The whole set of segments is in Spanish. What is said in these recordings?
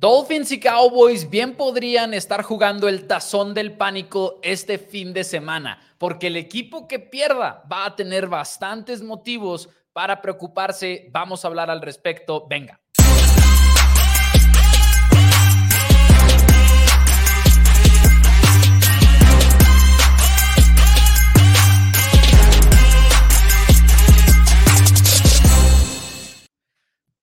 Dolphins y Cowboys bien podrían estar jugando el tazón del pánico este fin de semana, porque el equipo que pierda va a tener bastantes motivos para preocuparse. Vamos a hablar al respecto. Venga.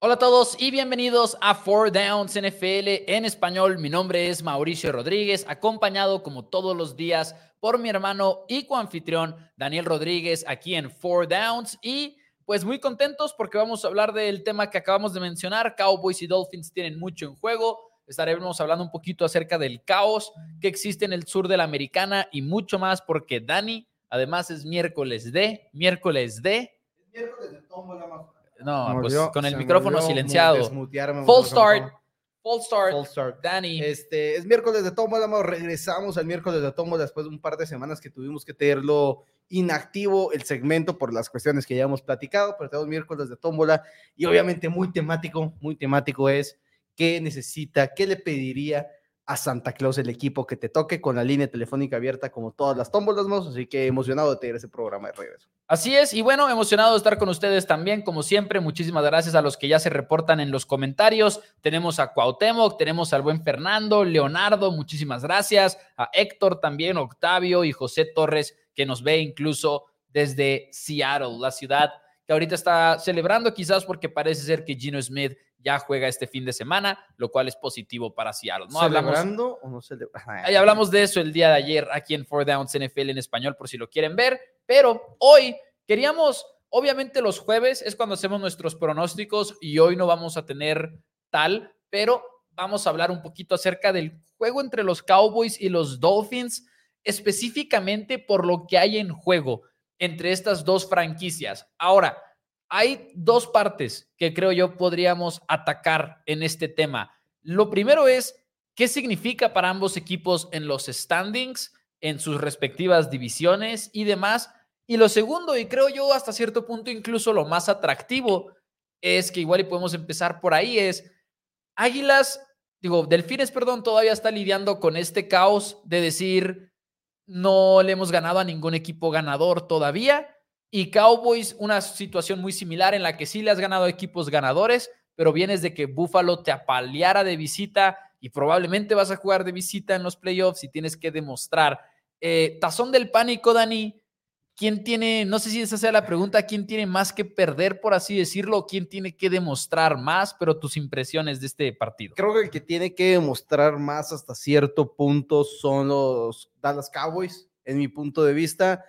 Hola a todos y bienvenidos a Four Downs NFL en español. Mi nombre es Mauricio Rodríguez, acompañado como todos los días por mi hermano y coanfitrión Daniel Rodríguez aquí en Four Downs. Y pues muy contentos porque vamos a hablar del tema que acabamos de mencionar. Cowboys y Dolphins tienen mucho en juego. Estaremos hablando un poquito acerca del caos que existe en el sur de la americana y mucho más porque Dani, además es miércoles de, miércoles de... Miércoles de no, pues con el micrófono silenciado. Full start. Full start. Full start. Danny. Este, es miércoles de Tómbola, regresamos al miércoles de Tómbola después de un par de semanas que tuvimos que tenerlo inactivo el segmento por las cuestiones que ya hemos platicado, pero tenemos miércoles de Tómbola y obviamente muy temático, muy temático es qué necesita, qué le pediría a Santa Claus el equipo que te toque con la línea telefónica abierta como todas las tómbolas, ¿no? Así que emocionado de tener ese programa de regreso. Así es, y bueno, emocionado de estar con ustedes también, como siempre. Muchísimas gracias a los que ya se reportan en los comentarios. Tenemos a Cuauhtémoc, tenemos al buen Fernando, Leonardo, muchísimas gracias. A Héctor también, Octavio y José Torres, que nos ve incluso desde Seattle, la ciudad que ahorita está celebrando, quizás porque parece ser que Gino Smith ya juega este fin de semana, lo cual es positivo para Seattle. ¿No ¿Celebrando o no celebrando? Ahí hablamos de eso el día de ayer aquí en Four Downs NFL en español, por si lo quieren ver. Pero hoy queríamos, obviamente los jueves es cuando hacemos nuestros pronósticos y hoy no vamos a tener tal, pero vamos a hablar un poquito acerca del juego entre los Cowboys y los Dolphins, específicamente por lo que hay en juego entre estas dos franquicias. Ahora, hay dos partes que creo yo podríamos atacar en este tema. Lo primero es, ¿qué significa para ambos equipos en los standings, en sus respectivas divisiones y demás? Y lo segundo, y creo yo hasta cierto punto incluso lo más atractivo, es que igual y podemos empezar por ahí, es Águilas, digo, Delfines, perdón, todavía está lidiando con este caos de decir, no le hemos ganado a ningún equipo ganador todavía y Cowboys, una situación muy similar en la que sí le has ganado equipos ganadores, pero vienes de que Buffalo te apaleara de visita y probablemente vas a jugar de visita en los playoffs y tienes que demostrar. Eh, tazón del pánico, Dani. ¿Quién tiene, no sé si esa sea la pregunta, quién tiene más que perder, por así decirlo, quién tiene que demostrar más, pero tus impresiones de este partido? Creo que el que tiene que demostrar más hasta cierto punto son los Dallas Cowboys, en mi punto de vista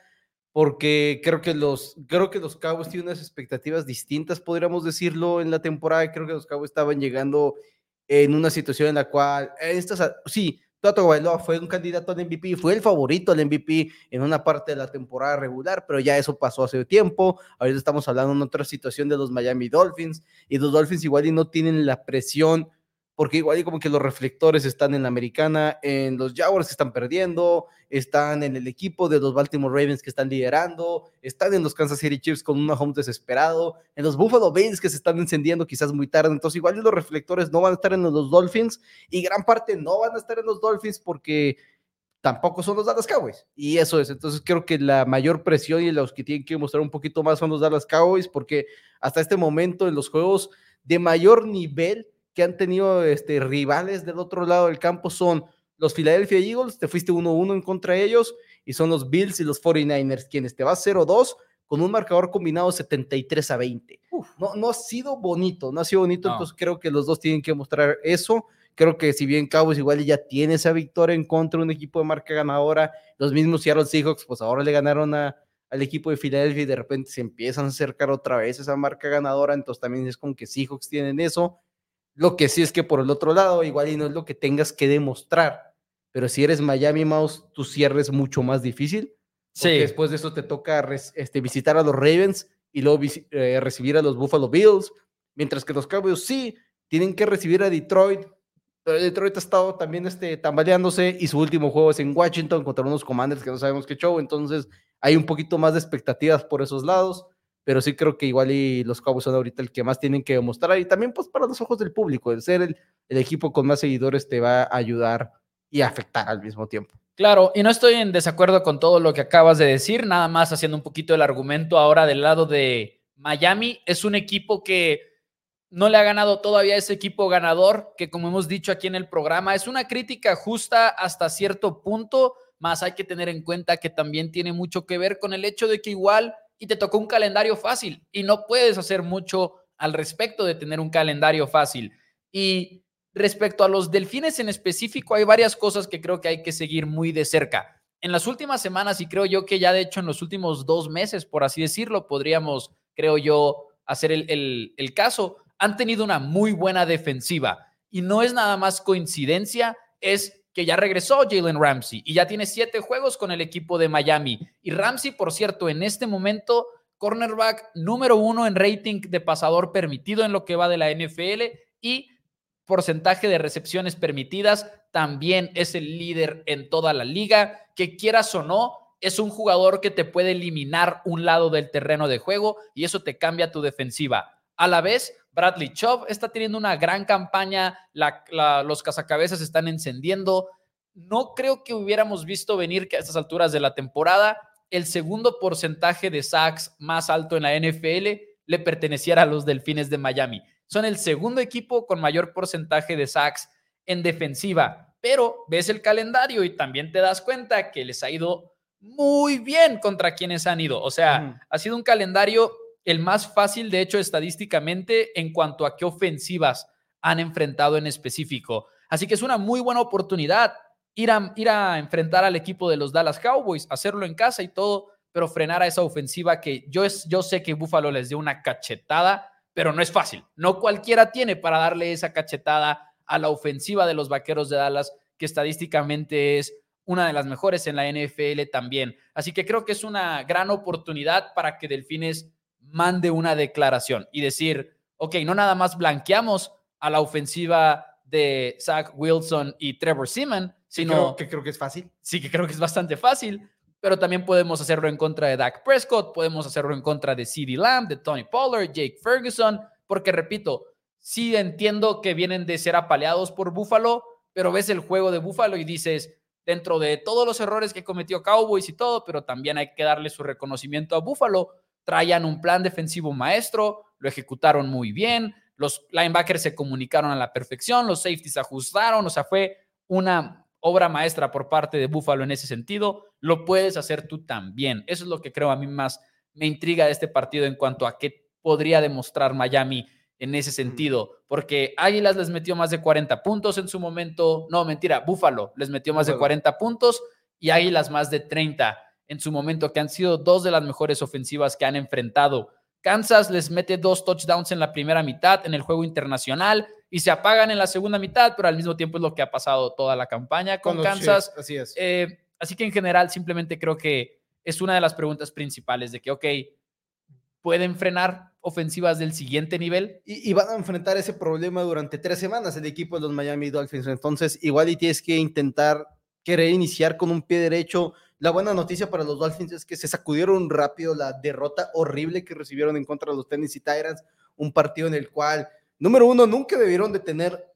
porque creo que los, creo que los Cowboys tienen unas expectativas distintas, podríamos decirlo, en la temporada. Creo que los Cowboys estaban llegando en una situación en la cual, estas, sí, Tato Bailoa fue un candidato al MVP, fue el favorito al MVP en una parte de la temporada regular, pero ya eso pasó hace tiempo. Ahorita estamos hablando en otra situación de los Miami Dolphins y los Dolphins igual y no tienen la presión porque igual como que los reflectores están en la americana, en los Jaguars están perdiendo, están en el equipo de los Baltimore Ravens que están liderando, están en los Kansas City Chiefs con un home desesperado, en los Buffalo Bills que se están encendiendo quizás muy tarde, entonces igual los reflectores no van a estar en los Dolphins y gran parte no van a estar en los Dolphins porque tampoco son los Dallas Cowboys. Y eso es. Entonces creo que la mayor presión y los que tienen que mostrar un poquito más son los Dallas Cowboys, porque hasta este momento en los juegos de mayor nivel que han tenido este, rivales del otro lado del campo son los Philadelphia Eagles, te fuiste 1-1 en contra de ellos, y son los Bills y los 49ers, quienes te vas 0-2 con un marcador combinado 73 a 20. no, no ha sido bonito, no ha sido bonito, entonces creo que los dos tienen que mostrar eso. Creo que si bien Cowboys igual ya tiene esa victoria en contra de un equipo de marca ganadora, los mismos Seattle Seahawks, pues ahora le ganaron a, al equipo de Philadelphia y de repente se empiezan a acercar otra vez esa marca ganadora, entonces también es como que Seahawks tienen eso. Lo que sí es que por el otro lado, igual y no es lo que tengas que demostrar, pero si eres Miami Mouse, tu cierre es mucho más difícil. Sí. Después de eso te toca este, visitar a los Ravens y luego eh, recibir a los Buffalo Bills, mientras que los Cowboys sí tienen que recibir a Detroit. Detroit ha estado también este, tambaleándose y su último juego es en Washington contra unos Commanders que no sabemos qué show, entonces hay un poquito más de expectativas por esos lados pero sí creo que igual y los Cowboys son ahorita el que más tienen que demostrar y también pues para los ojos del público, el ser el, el equipo con más seguidores te va a ayudar y afectar al mismo tiempo. Claro, y no estoy en desacuerdo con todo lo que acabas de decir, nada más haciendo un poquito el argumento ahora del lado de Miami. Es un equipo que no le ha ganado todavía ese equipo ganador, que como hemos dicho aquí en el programa, es una crítica justa hasta cierto punto, más hay que tener en cuenta que también tiene mucho que ver con el hecho de que igual y te tocó un calendario fácil y no puedes hacer mucho al respecto de tener un calendario fácil. Y respecto a los delfines en específico, hay varias cosas que creo que hay que seguir muy de cerca. En las últimas semanas, y creo yo que ya de hecho en los últimos dos meses, por así decirlo, podríamos, creo yo, hacer el, el caso, han tenido una muy buena defensiva. Y no es nada más coincidencia, es que ya regresó Jalen Ramsey y ya tiene siete juegos con el equipo de Miami. Y Ramsey, por cierto, en este momento, cornerback número uno en rating de pasador permitido en lo que va de la NFL y porcentaje de recepciones permitidas, también es el líder en toda la liga, que quieras o no, es un jugador que te puede eliminar un lado del terreno de juego y eso te cambia tu defensiva. A la vez, Bradley Chubb está teniendo una gran campaña, los cazacabezas están encendiendo. No creo que hubiéramos visto venir que a estas alturas de la temporada el segundo porcentaje de sacks más alto en la NFL le perteneciera a los Delfines de Miami. Son el segundo equipo con mayor porcentaje de sacks en defensiva, pero ves el calendario y también te das cuenta que les ha ido muy bien contra quienes han ido. O sea, ha sido un calendario el más fácil, de hecho, estadísticamente, en cuanto a qué ofensivas han enfrentado en específico. Así que es una muy buena oportunidad ir a, ir a enfrentar al equipo de los Dallas Cowboys, hacerlo en casa y todo, pero frenar a esa ofensiva que yo, es, yo sé que Buffalo les dio una cachetada pero no es fácil. No cualquiera tiene para darle esa cachetada a la ofensiva de los Vaqueros de Dallas, que estadísticamente es una de las mejores en la NFL también. Así que creo que es una gran oportunidad para que Delfines mande una declaración y decir, ok, no nada más blanqueamos a la ofensiva de Zach Wilson y Trevor Seaman, sino... que creo que es fácil. Sí, que creo que es bastante fácil, pero también podemos hacerlo en contra de Dak Prescott, podemos hacerlo en contra de CeeDee Lamb, de Tony Pollard, Jake Ferguson, porque repito, sí entiendo que vienen de ser apaleados por Buffalo, pero ves el juego de Buffalo y dices, dentro de todos los errores que cometió Cowboys y todo, pero también hay que darle su reconocimiento a Buffalo, traían un plan defensivo maestro, lo ejecutaron muy bien, los linebackers se comunicaron a la perfección, los safeties ajustaron, o sea, fue una obra maestra por parte de Buffalo en ese sentido, lo puedes hacer tú también. Eso es lo que creo a mí más me intriga de este partido en cuanto a qué podría demostrar Miami en ese sentido, porque Águilas les metió más de 40 puntos en su momento, no, mentira, Buffalo les metió más de 40 puntos y Águilas más de 30 en su momento, que han sido dos de las mejores ofensivas que han enfrentado. Kansas les mete dos touchdowns en la primera mitad en el juego internacional y se apagan en la segunda mitad, pero al mismo tiempo es lo que ha pasado toda la campaña con, Kansas. así es. Eh, así que en general simplemente creo que es una de las preguntas principales de que, ok, pueden frenar ofensivas del siguiente nivel. Y, van a enfrentar ese problema durante tres semanas el equipo de los Miami Dolphins. Entonces, igual y tienes que intentar querer iniciar con un pie derecho. La buena noticia para los Dolphins es que se sacudieron rápido la derrota horrible que recibieron en contra de los Tennessee Titans, un partido en el cual Número uno, nunca debieron de tener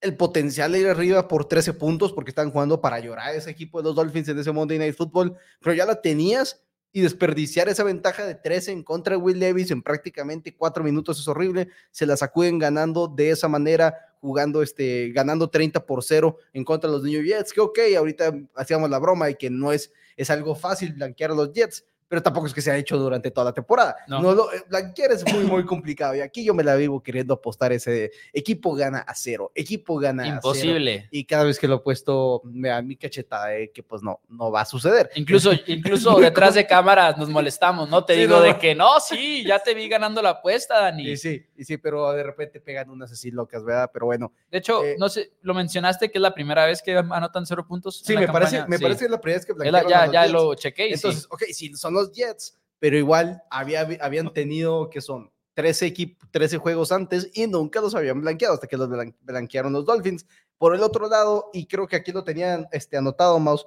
el potencial de ir arriba por 13 puntos porque están jugando para llorar ese equipo de los Dolphins en ese Monday Night Football, pero ya la tenías y desperdiciar esa ventaja de 13 en contra de Will Levis en prácticamente cuatro minutos es horrible. Se la sacuden ganando de esa manera, jugando este, ganando 30 por 0 en contra de los New Jets, que ok, ahorita hacíamos la broma y que no es, es algo fácil blanquear a los Jets, pero tampoco es que se ha hecho durante toda la temporada. No. no lo, eh, es muy, muy complicado. Y aquí yo me la vivo queriendo apostar ese equipo gana a cero, equipo gana Imposible. a cero. Y cada vez que lo he puesto, me da mi cachetada de que pues no, no va a suceder. Incluso, incluso detrás de cámaras nos molestamos, ¿no? Te digo de que no, sí, ya te vi ganando la apuesta, Dani. Y sí, y sí, pero de repente pegan unas así locas, ¿verdad? Pero bueno. De hecho, eh, no sé, lo mencionaste que es la primera vez que anotan cero puntos. Sí, me parece, me parece que es la primera vez que Ya, ya lo chequé. Entonces, ok, si son los Jets, pero igual había, habían tenido que son 13, 13 juegos antes y nunca los habían blanqueado hasta que los blanquearon los Dolphins. Por el otro lado, y creo que aquí lo tenían este, anotado, Mouse,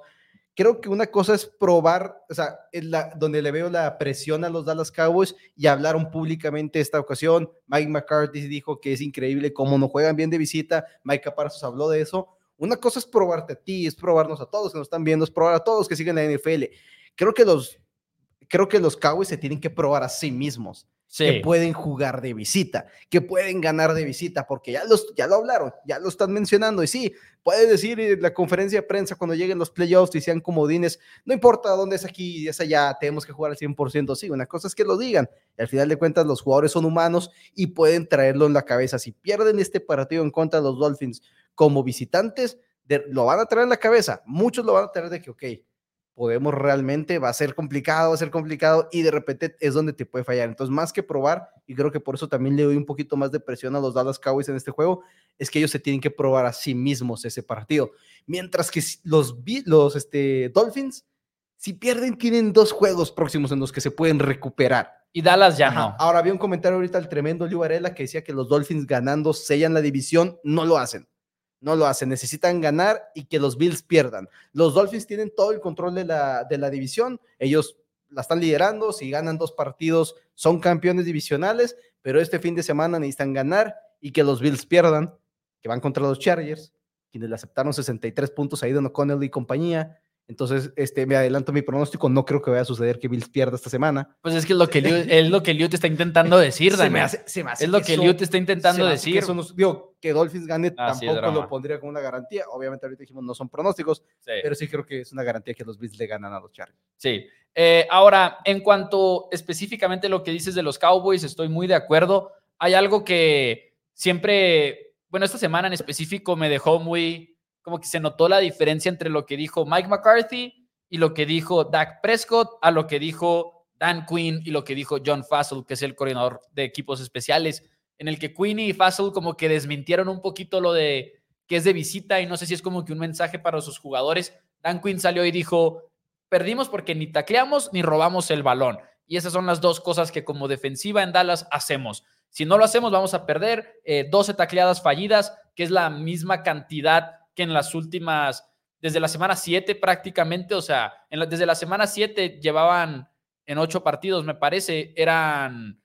creo que una cosa es probar, o sea, la, donde le veo la presión a los Dallas Cowboys y hablaron públicamente esta ocasión. Mike McCarthy dijo que es increíble cómo no juegan bien de visita. Mike Parsons habló de eso. Una cosa es probarte a ti, es probarnos a todos que nos están viendo, es probar a todos que siguen la NFL. Creo que los, creo que los Cowboys se tienen que probar a sí mismos que pueden jugar de visita, que pueden ganar de visita, porque ya, los, ya lo hablaron, ya lo están mencionando. Y sí, puede decir en la conferencia de prensa cuando lleguen los playoffs y sean comodines, no importa dónde es aquí y es allá, tenemos que jugar al 100%. Sí, una cosa es que lo digan. Y al final de cuentas, los jugadores son humanos y pueden traerlo en la cabeza. Si pierden este partido en contra de los Dolphins como visitantes, lo van a traer en la cabeza. Muchos lo van a traer de que, ok, podemos realmente, va a ser complicado, va a ser complicado y de repente es donde te puede fallar. Entonces, más que probar, y creo que por eso también le doy un poquito más de presión a los Dallas Cowboys en este juego, es que ellos se tienen que probar a sí mismos ese partido. Mientras que los, los este, Dolphins, si pierden, tienen dos juegos próximos en los que se pueden recuperar. Y Dallas ya no. Ahora había un comentario ahorita el tremendo Liu Varela que decía que los Dolphins ganando sellan la división, no lo hacen no lo hacen, necesitan ganar y que los Bills pierdan. Los Dolphins tienen todo el control de la, de la división, ellos la están liderando, si ganan dos partidos son campeones divisionales, pero este fin de semana necesitan ganar y que los Bills pierdan, que van contra los Chargers, quienes le aceptaron 63 puntos a Don O'Connell y compañía, entonces, este, me adelanto mi pronóstico. No creo que vaya a suceder que Bills pierda esta semana. Pues es que es lo que Liu, es lo que Liu te está intentando decir, se me hace, se me hace Es lo que, Liu te está intentando decir. Que eso digo, que Dolphins gane tampoco lo pondría como una garantía. Obviamente, ahorita dijimos no son pronósticos, pero sí creo que es una garantía que los Bills le ganan a los Chargers. Sí. Eh, ahora, en cuanto específicamente lo que dices de los Cowboys, estoy muy de acuerdo. Hay algo que siempre, bueno, esta semana en específico me dejó muy como que se notó la diferencia entre lo que dijo Mike McCarthy y lo que dijo Dak Prescott a lo que dijo Dan Quinn y lo que dijo John Fassel, que es el coordinador de equipos especiales, en el que Quinn y Fassel como que desmintieron un poquito lo de que es de visita y no sé si es como que un mensaje para sus jugadores. Dan Quinn salió y dijo, perdimos porque ni tacleamos ni robamos el balón. Y esas son las dos cosas que como defensiva en Dallas hacemos. Si no lo hacemos, vamos a perder 12 eh, tacleadas fallidas, que es la misma cantidad que en las últimas, desde la semana 7 prácticamente, o sea, desde la semana 7 llevaban en 8 partidos, me parece, eran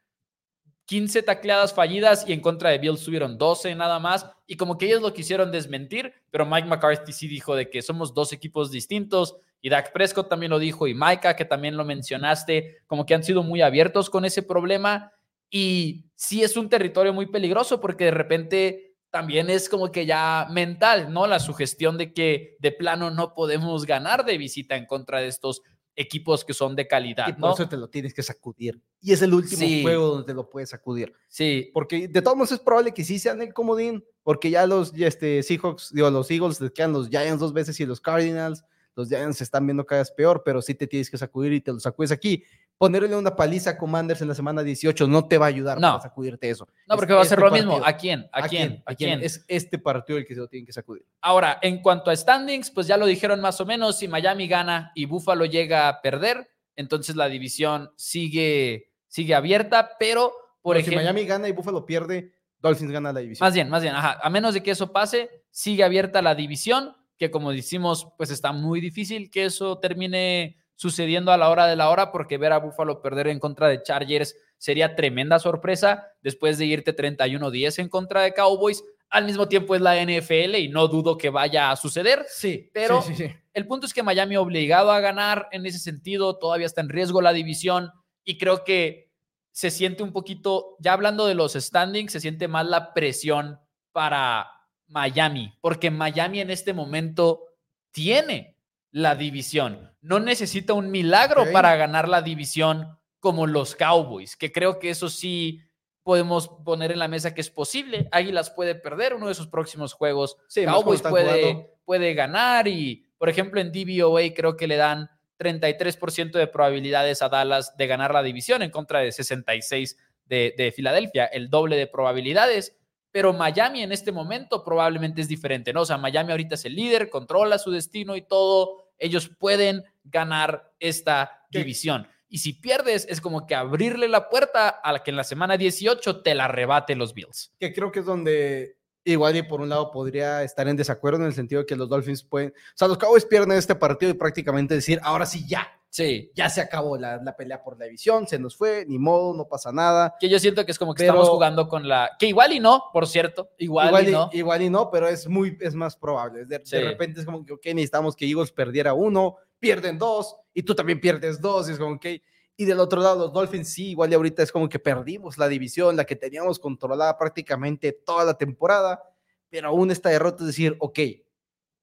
15 tacleadas fallidas y en contra de Bills tuvieron 12 nada más. Y como que ellos lo quisieron desmentir, pero Mike McCarthy sí dijo de que somos dos equipos distintos. Y Dak Prescott también lo dijo, y Micah, que también lo mencionaste, como que han sido muy abiertos con ese problema. Y sí es un territorio muy peligroso porque de repente también es como que ya mental, ¿no? La sugestión de que de plano no podemos ganar de visita en contra de estos equipos que son de calidad. Y por eso te lo tienes que sacudir. Y es el último juego donde te lo puedes sacudir. Sí. Porque de todos modos es probable que sí sean el comodín, porque ya los este, Seahawks, digo, los Eagles les quedan los Giants dos veces y los Cardinals. Los Giants se están viendo cada vez peor, pero sí te tienes que sacudir y te lo sacudes aquí ponerle una paliza a Commanders en la semana 18 no te va a ayudar no. para sacudirte eso. No, porque va a ser este lo mismo. ¿A quién? ¿A, quién? ¿A quién? Es este partido el que se lo tienen que sacudir. Ahora, en cuanto a standings, pues ya lo dijeron más o menos. Si Miami gana y Buffalo llega a perder, entonces la división sigue, sigue abierta, pero por ejemplo. Si Miami gana y Buffalo pierde, Dolphins gana la división. Más bien, más bien, ajá. A menos de que eso pase, sigue abierta la división, que como decimos, pues está muy difícil que eso termine sucediendo a la hora de la hora, porque ver a Buffalo perder en contra de Chargers sería tremenda sorpresa después de irte 31-10 en contra de Cowboys. Al mismo tiempo es la NFL y no dudo que vaya a suceder. Sí, pero sí, sí, el punto es que Miami obligado a ganar en ese sentido, todavía está en riesgo la división y creo que se siente un poquito, ya hablando de los standings, se siente más la presión para Miami, porque Miami en este momento tiene la división. No necesita un milagro para ganar la división como los Cowboys, que creo que eso sí podemos poner en la mesa que es posible. Águilas puede perder uno de sus próximos juegos. Cowboys puede, puede ganar y, por ejemplo, en DVOA creo que le dan 33% de probabilidades a Dallas de ganar la división en contra de 66 de, de Filadelfia, el doble de probabilidades pero Miami en este momento probablemente es diferente, ¿no? O sea, Miami ahorita es el líder, controla su destino y todo, ellos pueden ganar esta división. Y si pierdes, es como que abrirle la puerta a la que en la semana 18 te la arrebate los Bills. Que creo que es donde Igual y por un lado podría estar en desacuerdo en el sentido de que los Dolphins pueden, o sea, los Cowboys pierden este partido y prácticamente decir, ahora sí ya, Sí. ya se acabó la, la pelea por la división, se nos fue, ni modo, no pasa nada. Que yo siento que es como que Pero- estamos jugando con la. Que igual y no, por cierto. Igual, Igual, y y, no. igual y no, pero es muy, es más probable. De, de Sí. repente es como que, ok, necesitamos que Eagles perdiera uno, pierden dos, y tú también pierdes dos, y es como que, y del otro lado, los Dolphins sí, igual y ahorita es como que perdimos la división, la que teníamos controlada prácticamente toda la temporada, pero aún esta derrota es decir, ok,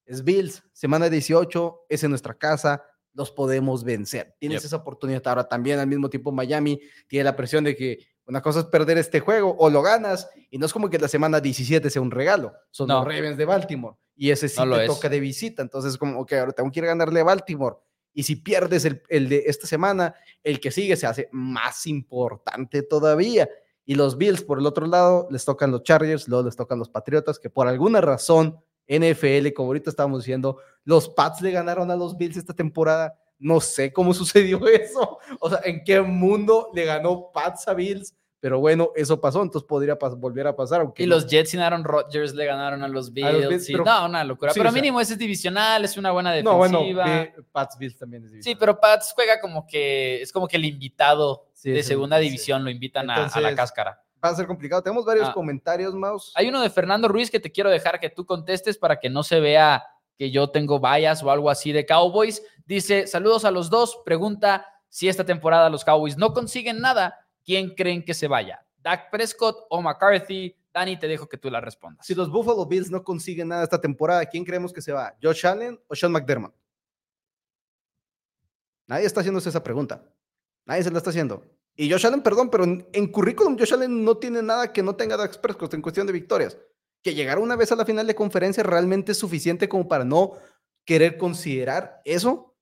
es Bills, semana 18, es en nuestra casa, los podemos vencer. Tienes Yep. esa oportunidad ahora también, al mismo tiempo Miami tiene la presión de que una cosa es perder este juego o lo ganas, y no es como que la semana 17 sea un regalo, son No. los Ravens de Baltimore, y ese sí No te es. toca de visita, entonces como, ok, ahora tengo que ir a ganarle a Baltimore, y si pierdes el, el de esta semana, el que sigue se hace más importante todavía. Y los Bills, por el otro lado, les tocan los Chargers, luego les tocan los Patriotas, que por alguna razón, NFL, como ahorita estábamos diciendo, los Pats le ganaron a los Bills esta temporada. No sé cómo sucedió eso. O sea, en qué mundo le ganó Pats a Bills. Pero bueno, eso pasó, entonces podría pas- volver a pasar. Aunque Y no- los Jets sin Aaron Rodgers le ganaron a los Bills. A los Bills, sí, pero- no, una locura. sí, pero o sea- mínimo ese es divisional, es una buena defensiva. No, bueno, ve- Pats Bills también es Sí, división. pero Pats juega como que es como que el invitado Sí, de sí, segunda sí. división lo invitan a- a, la cáscara. Va a ser complicado. Tenemos varios Ah. comentarios, Maus. Hay uno de Fernando Ruiz que te quiero dejar que tú contestes para que no se vea que yo tengo vallas o algo así de Cowboys. Dice, saludos a los dos. Pregunta si esta temporada los Cowboys no consiguen nada, ¿quién creen que se vaya? ¿Dak Prescott o McCarthy? Dani, te dejo que tú la respondas. Si los Buffalo Bills no consiguen nada esta temporada, ¿quién creemos que se va? ¿Josh Allen o Sean McDermott? Nadie está haciéndose esa pregunta. Nadie se la está haciendo. Y Josh Allen, perdón, pero en, en currículum Josh Allen no tiene nada que no tenga Dak Prescott en cuestión de victorias. Que llegar una vez a la final de conferencia realmente es suficiente como para no querer considerar eso.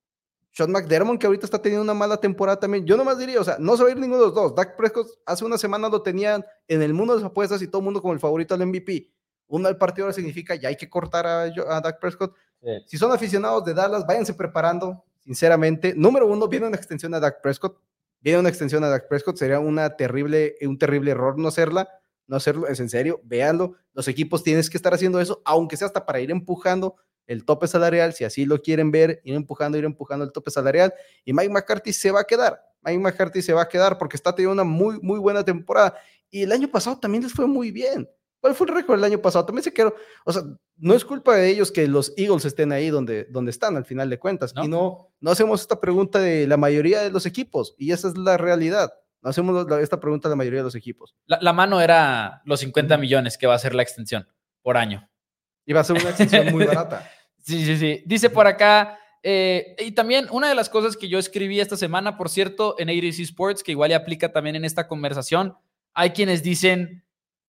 Sean McDermott, que ahorita está teniendo una mala temporada también. Yo nomás diría, o sea, no se va a ir ninguno de los dos. Dak Prescott hace una semana lo tenían en el mundo de las apuestas y todo el mundo como el favorito al MVP. Un mal partido ahora significa ya hay que cortar a, a Dak Prescott. Si son aficionados de Dallas, váyanse preparando, sinceramente. Número uno, viene una extensión a Dak Prescott. Viene una extensión a Dak Prescott. Sería una terrible, un terrible error no hacerla. No hacerlo, es en serio, véanlo. Los equipos tienes que estar haciendo eso, aunque sea hasta para ir empujando el tope salarial, si así lo quieren ver, ir empujando, ir empujando el tope salarial. Y Mike McCarthy se va a quedar. Mike McCarthy se va a quedar porque está teniendo una muy, muy buena temporada. Y el año pasado también les fue muy bien. ¿Cuál fue el récord del año pasado? También se quedó, o sea, no es culpa de ellos que los Eagles estén ahí donde, donde están al final de cuentas. ¿No? Y no, no hacemos esta pregunta de la mayoría de los equipos. Y esa es la realidad. No hacemos la- esta pregunta de la mayoría de los equipos. La, la mano era los 50 millones que va a ser la extensión por año. Y va a ser una extensión muy barata. Sí, sí, sí. Dice por acá, eh, y también una de las cosas que yo escribí esta semana, por cierto, en ADC Sports, que igual y aplica también en esta conversación, hay quienes dicen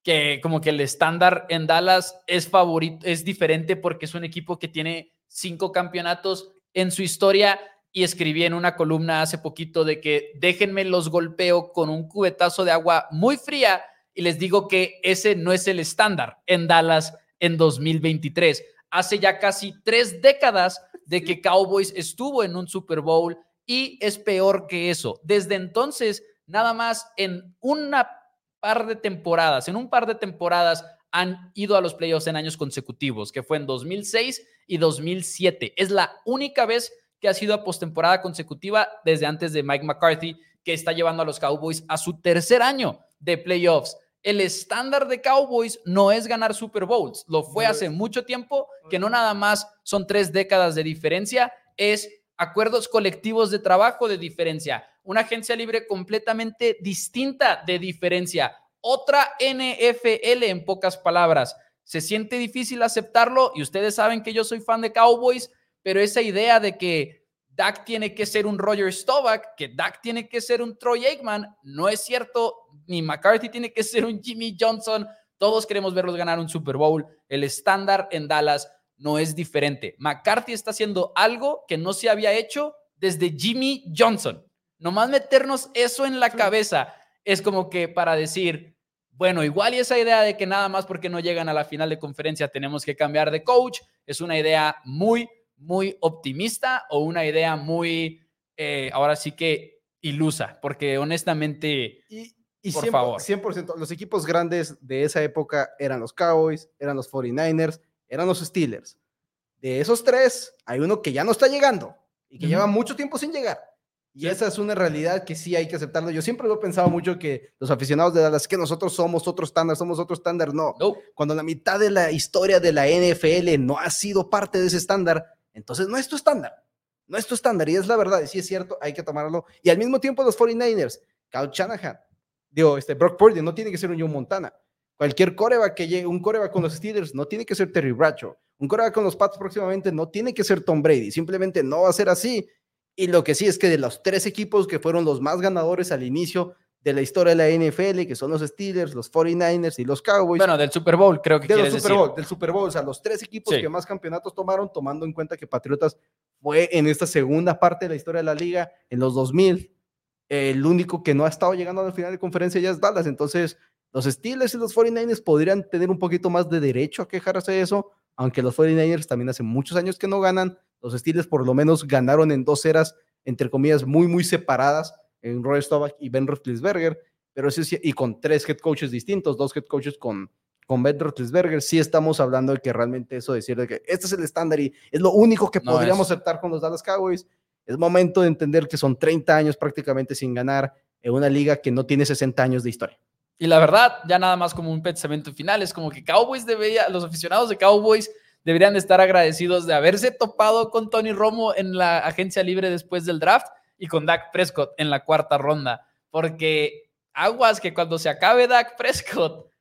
que como que el estándar en Dallas es favorito, es diferente porque es un equipo que tiene cinco campeonatos en su historia y escribí en una columna hace poquito de que déjenme los golpeo con un cubetazo de agua muy fría y les digo que ese no es el estándar en Dallas en 2023. Hace ya casi tres décadas de que Cowboys estuvo en un Super Bowl y es peor que eso. Desde entonces, nada más en una par de temporadas, en un par de temporadas han ido a los playoffs en años consecutivos, que fue en 2006 y 2007. Es la única vez que ha sido a postemporada consecutiva desde antes de Mike McCarthy, que está llevando a los Cowboys a su tercer año de playoffs. El estándar de Cowboys no es ganar Super Bowls, lo fue hace mucho tiempo, que no nada más son tres décadas de diferencia, es acuerdos colectivos de trabajo de diferencia, una agencia libre completamente distinta de diferencia, otra NFL en pocas palabras. Se siente difícil aceptarlo y ustedes saben que yo soy fan de Cowboys, pero esa idea de que Dak tiene que ser un Roger Staubach, que Dak tiene que ser un Troy Aikman, no es cierto, ni McCarthy tiene que ser un Jimmy Johnson. Todos queremos verlos ganar un Super Bowl. El estándar en Dallas no es diferente. McCarthy está haciendo algo que no se había hecho desde Jimmy Johnson. Nomás meternos eso en la cabeza es como que para decir, bueno, igual y esa idea de que nada más porque no llegan a la final de conferencia tenemos que cambiar de coach, es una idea muy, muy optimista o una idea muy, eh, ahora sí que ilusa, porque honestamente, Y, Y Por 100%, favor. 100%. Los equipos grandes de esa época eran los Cowboys, eran los 49ers, eran los Steelers. De esos tres, hay uno que ya no está llegando y que lleva mucho tiempo sin llegar. Y Sí. esa es una realidad que sí hay que aceptarlo. Yo siempre lo he pensado mucho que los aficionados de Dallas, que nosotros somos otro estándar, somos otro estándar. No, No. cuando la mitad de la historia de la NFL no ha sido parte de ese estándar, entonces no es tu estándar. No es tu estándar. Y es la verdad. Y sí es cierto, hay que tomarlo. Y al mismo tiempo los 49ers, Kyle Shanahan, digo, este, Brock Purdy, no tiene que ser un Joe Montana. Cualquier coreback que llegue, un coreback con los Steelers, no tiene que ser Terry Bradshaw. Un coreback con los Pats próximamente no tiene que ser Tom Brady. Simplemente no va a ser así. Y lo que sí es que de los tres equipos que fueron los más ganadores al inicio de la historia de la NFL, que son los Steelers, los 49ers y los Cowboys, Bueno, del Super Bowl, creo que de los Super decir. Bowl, del Super Bowl, o sea, los tres equipos Sí. que más campeonatos tomaron, tomando en cuenta que Patriotas fue en esta segunda parte de la historia de la liga, en los 2000, el único que no ha estado llegando a la final de conferencia ya es Dallas, entonces los Steelers y los 49ers podrían tener un poquito más de derecho a quejarse de eso, aunque los 49ers también hace muchos años que no ganan, los Steelers por lo menos ganaron en dos eras, entre comillas, muy, muy separadas, en Roy Staubach y Ben Roethlisberger, pero sí, y con tres head coaches distintos, dos head coaches con, con Ben Roethlisberger, sí estamos hablando de que realmente eso decir de que este es el estándar y es lo único que No podríamos es. aceptar con los Dallas Cowboys. Es momento de entender que son 30 años prácticamente sin ganar en una liga que no tiene 60 años de historia. Y la verdad, ya nada más como un pensamiento final, es como que Cowboys debería, los aficionados de Cowboys deberían de estar agradecidos de haberse topado con Tony Romo en la agencia libre después del draft y con Dak Prescott en la cuarta ronda, porque aguas que cuando se acabe Dak Prescott,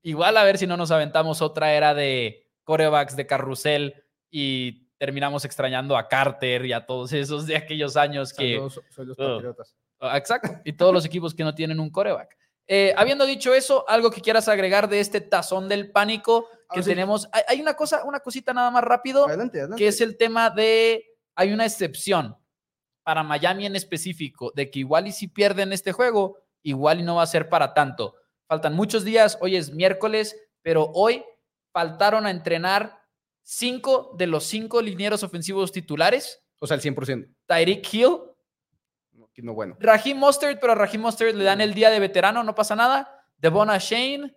igual a ver si no nos aventamos otra era de corebacks de carrusel y terminamos extrañando a Carter y a todos esos de aquellos años que... soy los Oh. Patriotas. Ah, Exacto. Y todos los equipos que no tienen un coreback. Eh, habiendo dicho eso, algo que quieras agregar de este tazón del pánico que Ahora sí. tenemos. Hay, hay una cosa, una cosita nada más rápido, Adelante, adelante. que es el tema de. Hay una excepción para Miami en específico, de que igual y si pierden este juego, igual y no va a ser para tanto. Faltan muchos días, hoy es miércoles, pero hoy faltaron a entrenar cinco de los cinco linieros ofensivos titulares. O sea, el 100%. Tyreek Hill, No, no bueno. Raheem Mostert, pero a Raheem Mostert le dan el día de veterano, no pasa nada. Devon Shane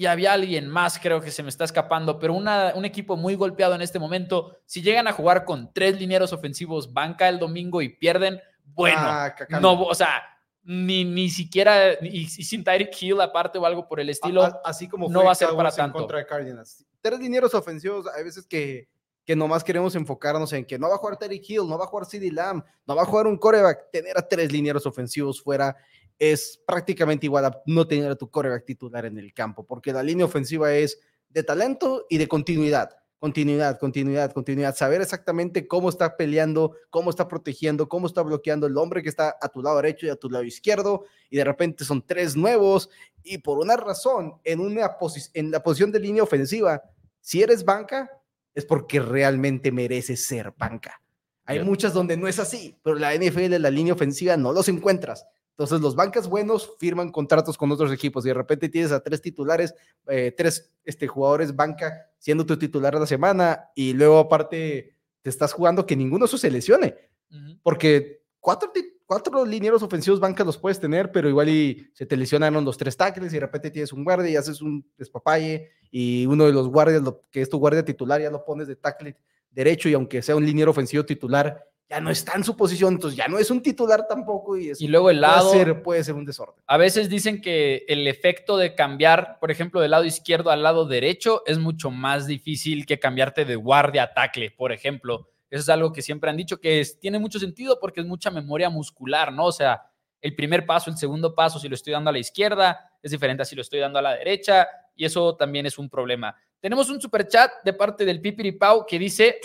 y había alguien más, creo que se me está escapando, pero una- un equipo muy golpeado en este momento. Si llegan a jugar con tres linieros ofensivos, banca el domingo y pierden, bueno, Ah, no, o sea, ni, ni siquiera, y, y sin Tyreek Hill aparte o algo por el estilo. A- a- así como no va a ser para tanto. contra Cardinals. Tres dineros ofensivos, hay veces que, que nomás queremos enfocarnos en que no va a jugar Terry Hill, no va a jugar CD Lamb, no va a jugar un coreback. Tener a tres linieros ofensivos fuera es prácticamente igual a no tener a tu coreback titular en el campo, porque la línea ofensiva es de talento y de continuidad. Continuidad, continuidad, continuidad. Saber exactamente cómo está peleando, cómo está protegiendo, cómo está bloqueando el hombre que está a tu lado derecho y a tu lado izquierdo. Y de repente son tres nuevos y por una razón, en, una en la posición de línea ofensiva, si eres banca, es porque realmente mereces ser banca. Hay muchas donde no es así, pero la NFL, la línea ofensiva, no los encuentras. Entonces, los bancas buenos firman contratos con otros equipos y de repente tienes a tres titulares, eh, tres este, jugadores banca siendo tu titular de la semana y luego aparte te estás jugando que ninguno de esos se lesione Ujú. porque cuatro, cuatro linieros ofensivos bancas los puedes tener, pero igual y se te lesionaron los tres tackles y de repente tienes un guardia y haces un despapalle y uno de los guardias, lo- que es tu guardia titular, ya lo pones de tackle derecho y aunque sea un liniero ofensivo titular, ya no está en su posición, entonces ya no es un titular tampoco y, es, Y luego el puede lado, ser- puede ser un desorden. A veces dicen que el efecto de cambiar, por ejemplo, del lado izquierdo al lado derecho es mucho más difícil que cambiarte de guardia a tackle, por ejemplo. Eso es algo que siempre han dicho que es- tiene mucho sentido porque es mucha memoria muscular, ¿no? O sea, el primer paso, el segundo paso, si lo estoy dando a la izquierda, es diferente a si lo estoy dando a la derecha y eso también es un problema. Tenemos un super chat de parte del Pipiri Pau que dice: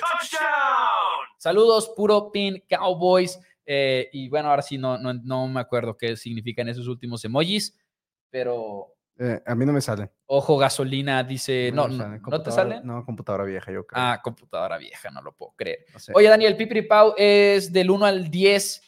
Saludos, puro pin Cowboys. Eh, y bueno, ahora sí no, no, no me acuerdo qué significan esos últimos emojis, pero Eh, a mí no me sale. ojo, gasolina dice, no, no. ¿no te sale? No, computadora vieja, yo creo. Ah, computadora vieja, no lo puedo creer. Sé. Oye, Daniel, Pipri Pau es del 1 al 10.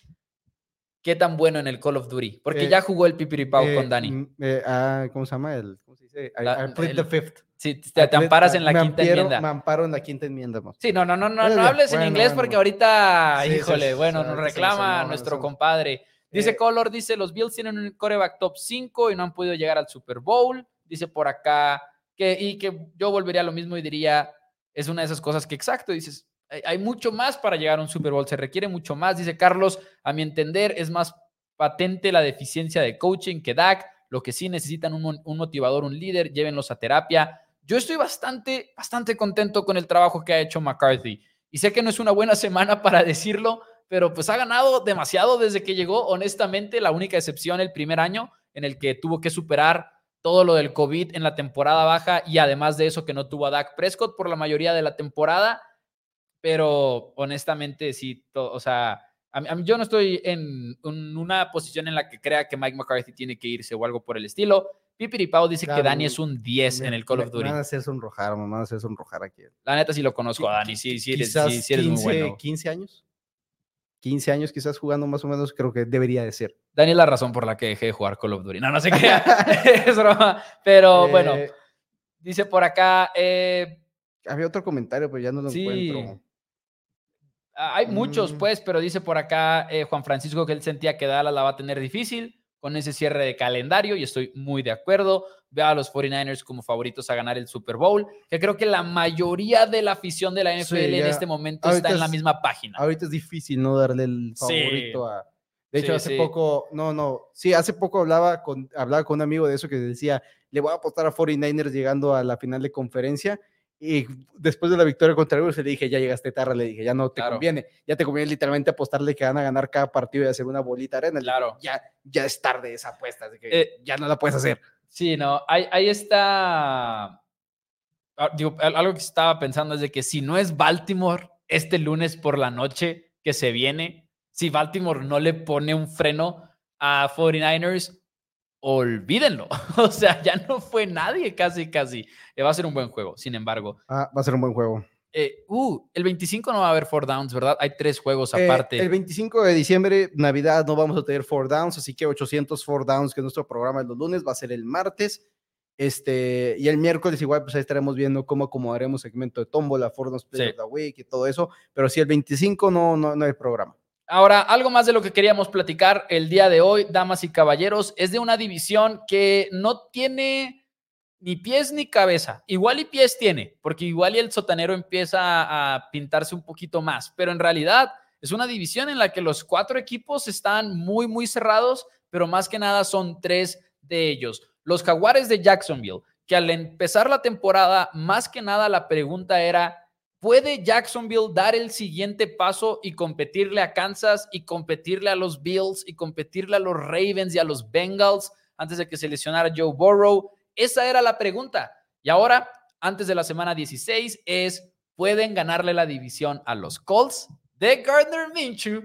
¿Qué tan bueno en el Call of Duty? Porque Eh, ya jugó el Pipri Pau Eh, con Dani. mm, ah, ¿Cómo se llama? El, ¿Cómo se dice? I, La- I plead el- the fifth. Sí, te, I te amparas en la me quinta amparo- enmienda. Me amparo en la quinta enmienda. mo. Sí, no, no, no, no, no hables en bueno, inglés bueno, porque ahorita, Sí, híjole, sí, bueno, nos reclama no, nuestro compadre. Dice Eh, Color, dice, los Bills tienen un coreback top 5 y no han podido llegar al Super Bowl. Dice por acá que, y que yo volvería a lo mismo y diría, es una de esas cosas que exacto, dices, hay, hay mucho más para llegar a un Super Bowl, se requiere mucho más. Dice Carlos, a mi entender, es más patente la deficiencia de coaching que Dak. Lo que sí necesitan un, un motivador, un líder, llévenlos a terapia. Yo estoy bastante, bastante contento con el trabajo que ha hecho McCarthy. Y sé que no es una buena semana para decirlo, pero pues ha ganado demasiado desde que llegó. Honestamente, la única excepción el primer año en el que tuvo que superar todo lo del COVID en la temporada baja y además de eso que no tuvo a Dak Prescott por la mayoría de la temporada. Pero honestamente, sí, to- o sea, yo no estoy en, en una posición en la que crea que Mike McCarthy tiene que irse o algo por el estilo. Pipiripao dice que Claro, Dani es un 10 en me- el Call of Duty. Me van a hacer sonrojar, me van a hacer sonrojar aquí. La neta sí lo conozco a Dani, sí, sí eres, sí, sí eres muy bueno. 15 años. 15 años quizás jugando más o menos, creo que debería de ser. Dani es la razón por la que dejé de jugar Call of Duty. No, no sé qué. es broma. Pero bueno, Eh, dice por acá, eh, Había otro comentario, pero ya no lo Sí. encuentro. Ah, Hay muchos, Mm. pues, pero dice por acá eh, Juan Francisco que él sentía que Dallas la va a tener difícil con ese cierre de calendario y estoy muy de acuerdo. Veo a los 49ers como favoritos a ganar el Super Bowl, que creo que la mayoría de la afición de la NFL en este momento Ahorita está en la misma página. Ahorita es difícil no darle el Sí. favorito a. De hecho, Sí, hace sí. poco, no, no, sí, hace poco hablaba con, hablaba con un amigo de eso que decía, le voy a apostar a 49ers llegando a la final de conferencia. Y después de la victoria contra Eagles, le dije, ya llegaste tarde, le dije, ya no te Claro. conviene, ya te conviene literalmente apostarle que van a ganar cada partido y hacer una bolita arena. Claro. ya, ya es tarde esa apuesta, así que Eh, ya no la puedes hacer. Sí, no, ahí, ahí está. ah, Digo, al- algo que estaba pensando es de que si no es Baltimore este lunes por la noche que se viene, si Baltimore no le pone un freno a 49ers, olvídenlo. O sea, ya no fue nadie casi, casi. Eh, va a ser un buen juego, sin embargo. Ah, va a ser un buen juego. Eh, uh, el 25 no va a haber four downs, ¿verdad? Hay tres juegos Eh, aparte. el 25 de diciembre, Navidad, no vamos a tener four downs, así que 800 four downs, que es nuestro programa de los lunes, va a ser el martes. Este, y el miércoles igual, pues ahí estaremos viendo cómo acomodaremos segmento de tómbola, four downs play Sí. of the week y todo eso. Pero sí, el 25 no, no, no hay programa. Ahora, algo más de lo que queríamos platicar el día de hoy, damas y caballeros, es de una división que no tiene ni pies ni cabeza. Igual y pies tiene, porque igual y el sotanero empieza a pintarse un poquito más, pero en realidad es una división en la que los cuatro equipos están muy, muy cerrados, pero más que nada son tres de ellos. Los jaguares de Jacksonville, que al empezar la temporada, más que nada la pregunta era, ¿Puede Jacksonville dar el siguiente paso y competirle a Kansas y competirle a los Bills y competirle a los Ravens y a los Bengals antes de que se lesionara Joe Burrow? Esa era la pregunta. Y ahora, antes de la semana 16, es, ¿pueden ganarle la división a los Colts de Gardner Minshew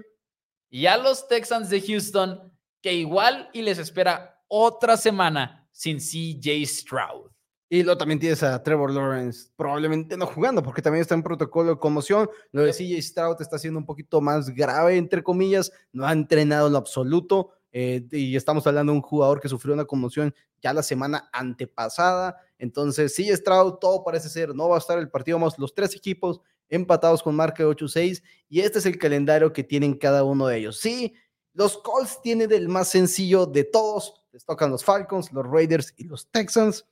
y a los Texans de Houston, que igual y les espera otra semana sin CJ Stroud? Y luego también tienes a Trevor Lawrence, probablemente no jugando, porque también está en protocolo de conmoción. Lo de CJ Stroud está siendo un poquito más grave, entre comillas, no ha entrenado en lo absoluto. eh, y estamos hablando de un jugador que sufrió una conmoción ya la semana antepasada. Entonces, CJ Stroud, todo parece ser, no va a estar el partido, vamos los tres equipos empatados con marca de 8-6. Y este es el calendario que tienen cada uno de ellos. Sí, los Colts tienen el más sencillo de todos. Les tocan los Falcons, los Raiders y los Texans.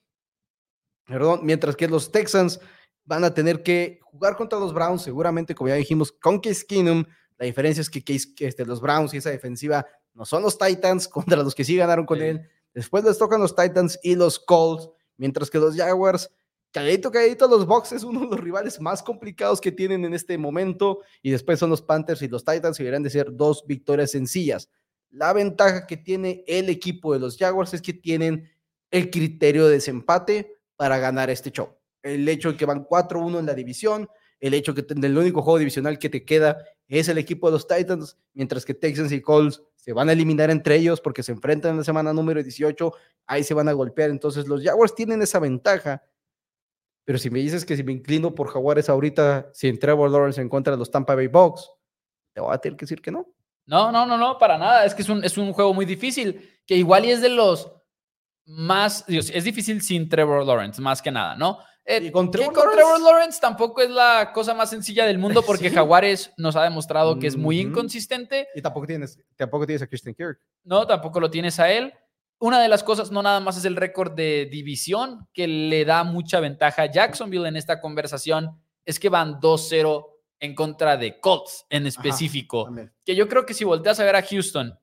Perdón, mientras que los Texans van a tener que jugar contra los Browns, seguramente, como ya dijimos, con Case Keenum. La diferencia es que, Case, que este, los Browns y esa defensiva no son los Titans contra los que sí ganaron con Sí. él. Después les tocan los Titans y los Colts, mientras que los Jaguars, calladito, calladito, los Bucks es uno de los rivales más complicados que tienen en este momento. Y después son los Panthers y los Titans, y deberían de ser dos victorias sencillas. La ventaja que tiene el equipo de los Jaguars es que tienen el criterio de desempate para ganar este show. El hecho de que van 4-1 en la división, el hecho de que el único juego divisional que te queda es el equipo de los Titans, mientras que Texans y Colts se van a eliminar entre ellos porque se enfrentan en la semana número 18, ahí se van a golpear. Entonces los Jaguars tienen esa ventaja. Pero si me dices que si me inclino por Jaguares ahorita, si Trevor Lawrence en contra de los Tampa Bay Bucks, te voy a tener que decir que no. No, no, no, no, para nada. Es que es un, es un juego muy difícil, que igual y es de los más, Dios, es difícil sin Trevor Lawrence, más que nada, ¿no? Eh, Y con Trevor con Lawrence. Trevor Lawrence tampoco es la cosa más sencilla del mundo porque Sí. Jaguares nos ha demostrado que es muy inconsistente. Y tampoco tienes, tampoco tienes a Christian Kirk. No, tampoco lo tienes a él. Una de las cosas, no nada más es el récord de división que le da mucha ventaja a Jacksonville en esta conversación, es que van 2-0 en contra de Colts en específico. Que yo creo que si volteas a ver a Houston,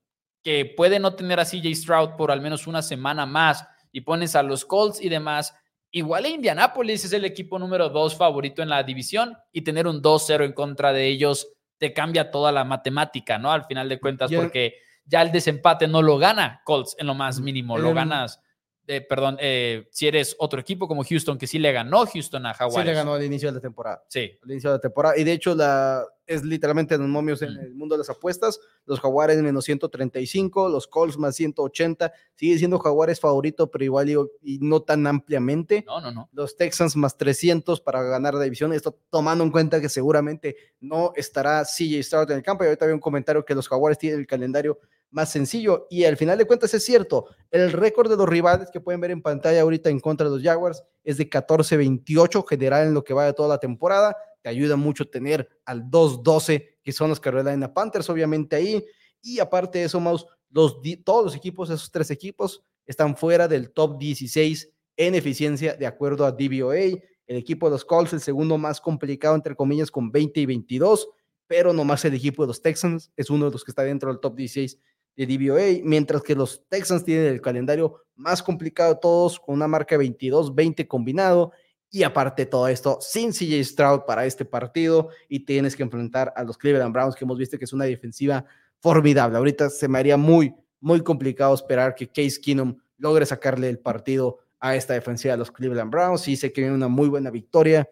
que puede no tener a CJ Stroud por al menos una semana más, y pones a los Colts y demás, igual a Indianapolis es el equipo número 2 favorito en la división y tener un 2-0 en contra de ellos te cambia toda la matemática, ¿no? Al final de cuentas, porque ya el desempate no lo gana Colts en lo más Ujú. mínimo, lo ganas, eh, perdón, eh, si eres otro equipo como Houston, que sí le ganó Houston a Sí Jaguares. le ganó al inicio de la temporada. Sí, Al inicio de la temporada. Y de hecho, la, es literalmente los momios en Mm. el mundo de las apuestas. Los Jaguares menos 135, los Colts más 180. Sigue siendo Jaguares favorito, pero igual y, y no tan ampliamente. no, no, no. Los Texans más 300 para ganar la división. Esto tomando en cuenta que seguramente no estará CJ Stroud en el campo. Y ahorita había un comentario que los Jaguares tienen el calendario más sencillo. Y al final de cuentas es cierto. El récord de los rivales que pueden ver en pantalla ahorita en contra de los Jaguars es de 14-28 general en lo que va de toda la temporada. Te ayuda mucho tener al 2-12 que son los Carolina Panthers obviamente ahí. Y aparte de eso, Maus, todos los equipos, esos tres equipos, están fuera del top 16 en eficiencia de acuerdo a DVOA. El equipo de los Colts, el segundo más complicado, entre comillas, con 20 y 22, pero nomás el equipo de los Texans es uno de los que está dentro del top 16 de DVOA, mientras que los Texans tienen el calendario más complicado de todos, con una marca 22-20 combinado. Y aparte todo esto, sin CJ Stroud para este partido, y tienes que enfrentar a los Cleveland Browns, que hemos visto que es una defensiva formidable. Ahorita se me haría muy, muy complicado esperar que Case Keenum logre sacarle el partido a esta defensiva de los Cleveland Browns. Sí sé que viene una muy buena victoria,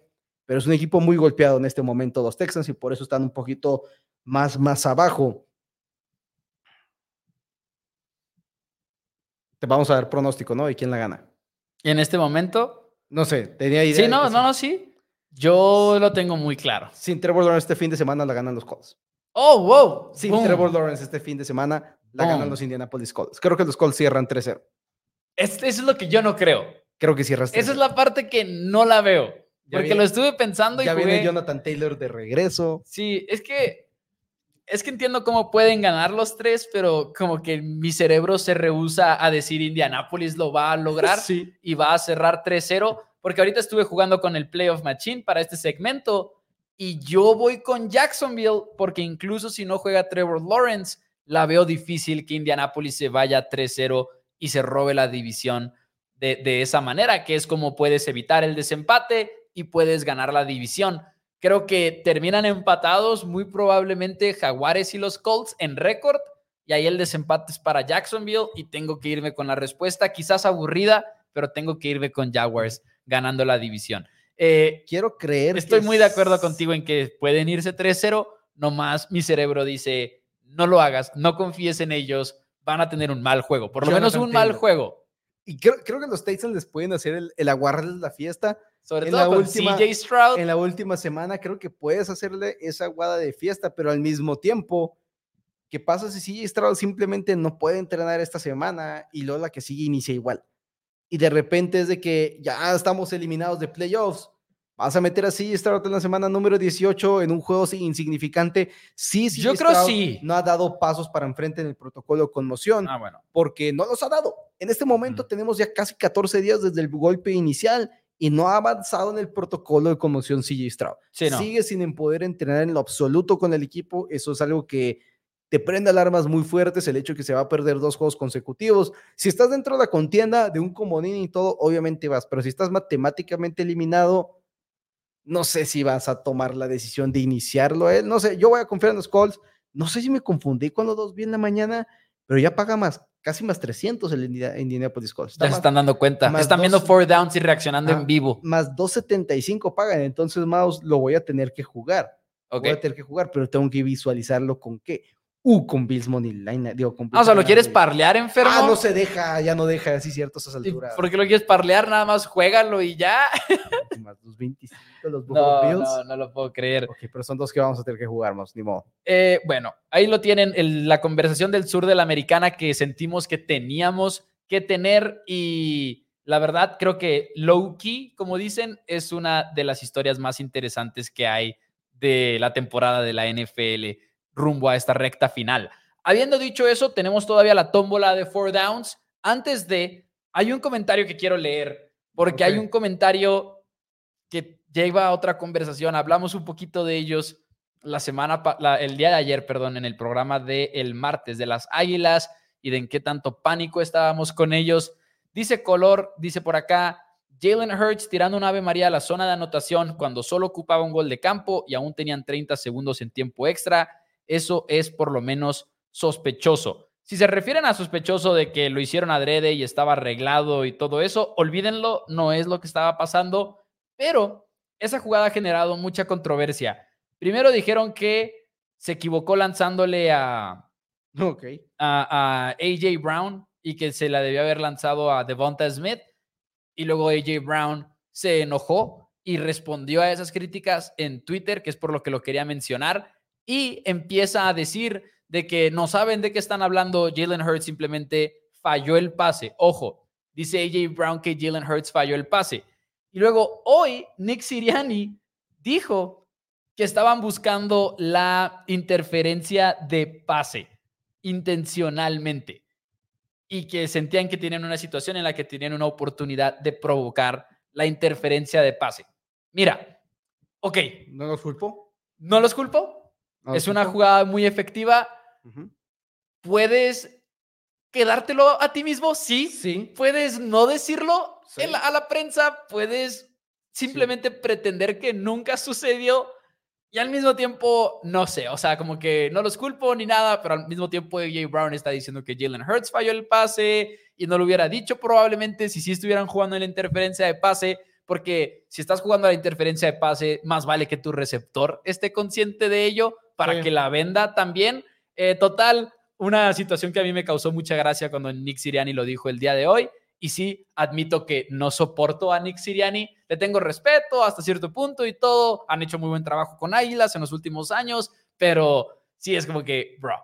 pero es un equipo muy golpeado en este momento los Texans y por eso están un poquito más, más abajo. Te vamos a dar pronóstico, ¿no? ¿Y quién la gana? Y en este momento, No sé, tenía idea. sí, no, no, sí. no, sí. Yo lo tengo muy claro. Sin Trevor Lawrence este fin de semana la ganan los Colts. Oh, wow. Sin Boom. Trevor Lawrence este fin de semana la ganan Boom. los Indianapolis Colts. Creo que los Colts cierran 3-0. Es- eso es lo que yo no creo. Creo que cierras 3-0. Esa es la parte que no la veo. Ya Porque viene- lo estuve pensando y Ya jugué. viene Jonathan Taylor de regreso. Sí, es que es que entiendo cómo pueden ganar los tres, pero como que mi cerebro se rehúsa a decir Indianapolis lo va a lograr Sí. y va a cerrar 3-0, porque ahorita estuve jugando con el Playoff Machine para este segmento y yo voy con Jacksonville porque incluso si no juega Trevor Lawrence, la veo difícil que Indianapolis se vaya 3-0 y se robe la división de, de esa manera, que es como puedes evitar el desempate y puedes ganar la división. Creo que terminan empatados muy probablemente Jaguares y los Colts en récord y ahí el desempate es para Jacksonville y tengo que irme con la respuesta, quizás aburrida, pero tengo que irme con Jaguars ganando la división. Eh, Quiero creer. estoy que muy de acuerdo contigo en que pueden irse 3-0, nomás mi cerebro dice, no lo hagas, no confíes en ellos, van a tener un mal juego, por lo menos un mal juego, Y creo, creo que los Texans les pueden hacer el, el aguardarles la fiesta. Sobre En todo la con última- CJ Stroud. En la última semana creo que puedes hacerle esa aguada de fiesta, pero al mismo tiempo, ¿qué pasa si CJ Stroud simplemente no puede entrenar esta semana y luego la que sigue inicia igual? Y de repente es de que ya estamos eliminados de playoffs. Vas a meter a CJ Stroud en la semana número 18 en un juego insignificante. Sí, CJ Yo creo Stroud sí. No ha dado pasos para enfrente en el protocolo conmoción Ah, bueno. porque no los ha dado. En este momento Ujú. tenemos ya casi 14 días desde el golpe inicial y no ha avanzado en el protocolo de conmoción CJ Stroud. Sí, no. Sigue sin poder entrenar en lo absoluto con el equipo. Eso es algo que te prende alarmas muy fuertes, el hecho de que se va a perder dos juegos consecutivos. Si estás dentro de la contienda de un comodín y todo, obviamente vas, pero si estás matemáticamente eliminado, no sé si vas a tomar la decisión de iniciarlo a él. No sé, yo voy a confiar en los Colts. No sé si me confundí con los dos bien en la mañana, pero ya paga más, casi más 300 el Indi- Indianapolis Colts. Ya se están dando cuenta. Están viendo four downs y reaccionando Ah, en vivo. más 275 pagan, entonces Mouse lo voy a tener que jugar. Voy a tener que jugar, pero tengo que visualizarlo con qué. Uh, con Bills Money Line, digo, con Ah, o sea, ¿lo Bills quieres parlear, enfermo? Ah, no se deja, ya no deja, así cierto, a esas ¿Y alturas. ¿Por qué lo quieres parlear? Nada más juégalo y ya. Más los 25, los No, Bills. no, no lo puedo creer. Ok, pero son dos que vamos a tener que jugar, más, ni modo. Eh, bueno, ahí lo tienen, el- la conversación del sur de la americana que sentimos que teníamos que tener y La verdad, creo que low key, como dicen, es una de las historias más interesantes que hay de la temporada de la NFL rumbo a esta recta final. Habiendo dicho eso, tenemos todavía la tómbola de four downs. Antes de, hay un comentario que quiero leer, porque hay un comentario que lleva a otra conversación. Hablamos un poquito de ellos la semana, el día de ayer, perdón, en el programa del el martes de las Águilas y de en qué tanto pánico estábamos con ellos. Dice Color, dice por acá, Jalen Hurts tirando un Ave María a la zona de anotación cuando solo ocupaba un gol de campo y aún tenían 30 segundos en tiempo extra. Eso es por lo menos sospechoso. Si se refieren a sospechoso de que lo hicieron adrede y estaba arreglado y todo eso, olvídenlo, no es lo que estaba pasando, pero esa jugada ha generado mucha controversia. Primero dijeron que se equivocó lanzándole a, a, AJ Brown y que se la debió haber lanzado a Devonta Smith. Y luego AJ Brown se enojó y respondió a esas críticas en Twitter, que es por lo que lo quería mencionar, y empieza a decir de que no saben de qué están hablando. Jalen Hurts simplemente falló el pase. Ojo, dice AJ Brown que Jalen Hurts falló el pase. Y luego hoy Nick Siriani dijo que estaban buscando la interferencia de pase intencionalmente y que sentían que tenían una situación en la que tenían una oportunidad de provocar la interferencia de pase. Mira, ok. ¿No los culpo? No los culpo. Es una jugada muy efectiva. ¿Puedes quedártelo a ti mismo? Sí. Sí. ¿Puedes no decirlo a la prensa? ¿Puedes simplemente pretender que nunca sucedió? Y al mismo tiempo, no sé, o sea, como que no los culpo ni nada, pero al mismo tiempo AJ Brown está diciendo que Jalen Hurts falló el pase y no lo hubiera dicho probablemente si sí estuvieran jugando en la interferencia de pase, porque si estás jugando a la interferencia de pase, más vale que tu receptor esté consciente de ello para que la venda también. Eh, total, una situación que a mí me causó mucha gracia cuando Nick Siriani lo dijo el día de hoy. Y sí, admito que no soporto a Nick Siriani. Le tengo respeto hasta cierto punto y todo. Han hecho muy buen trabajo con Águilas en los últimos años, pero sí es como que, bro.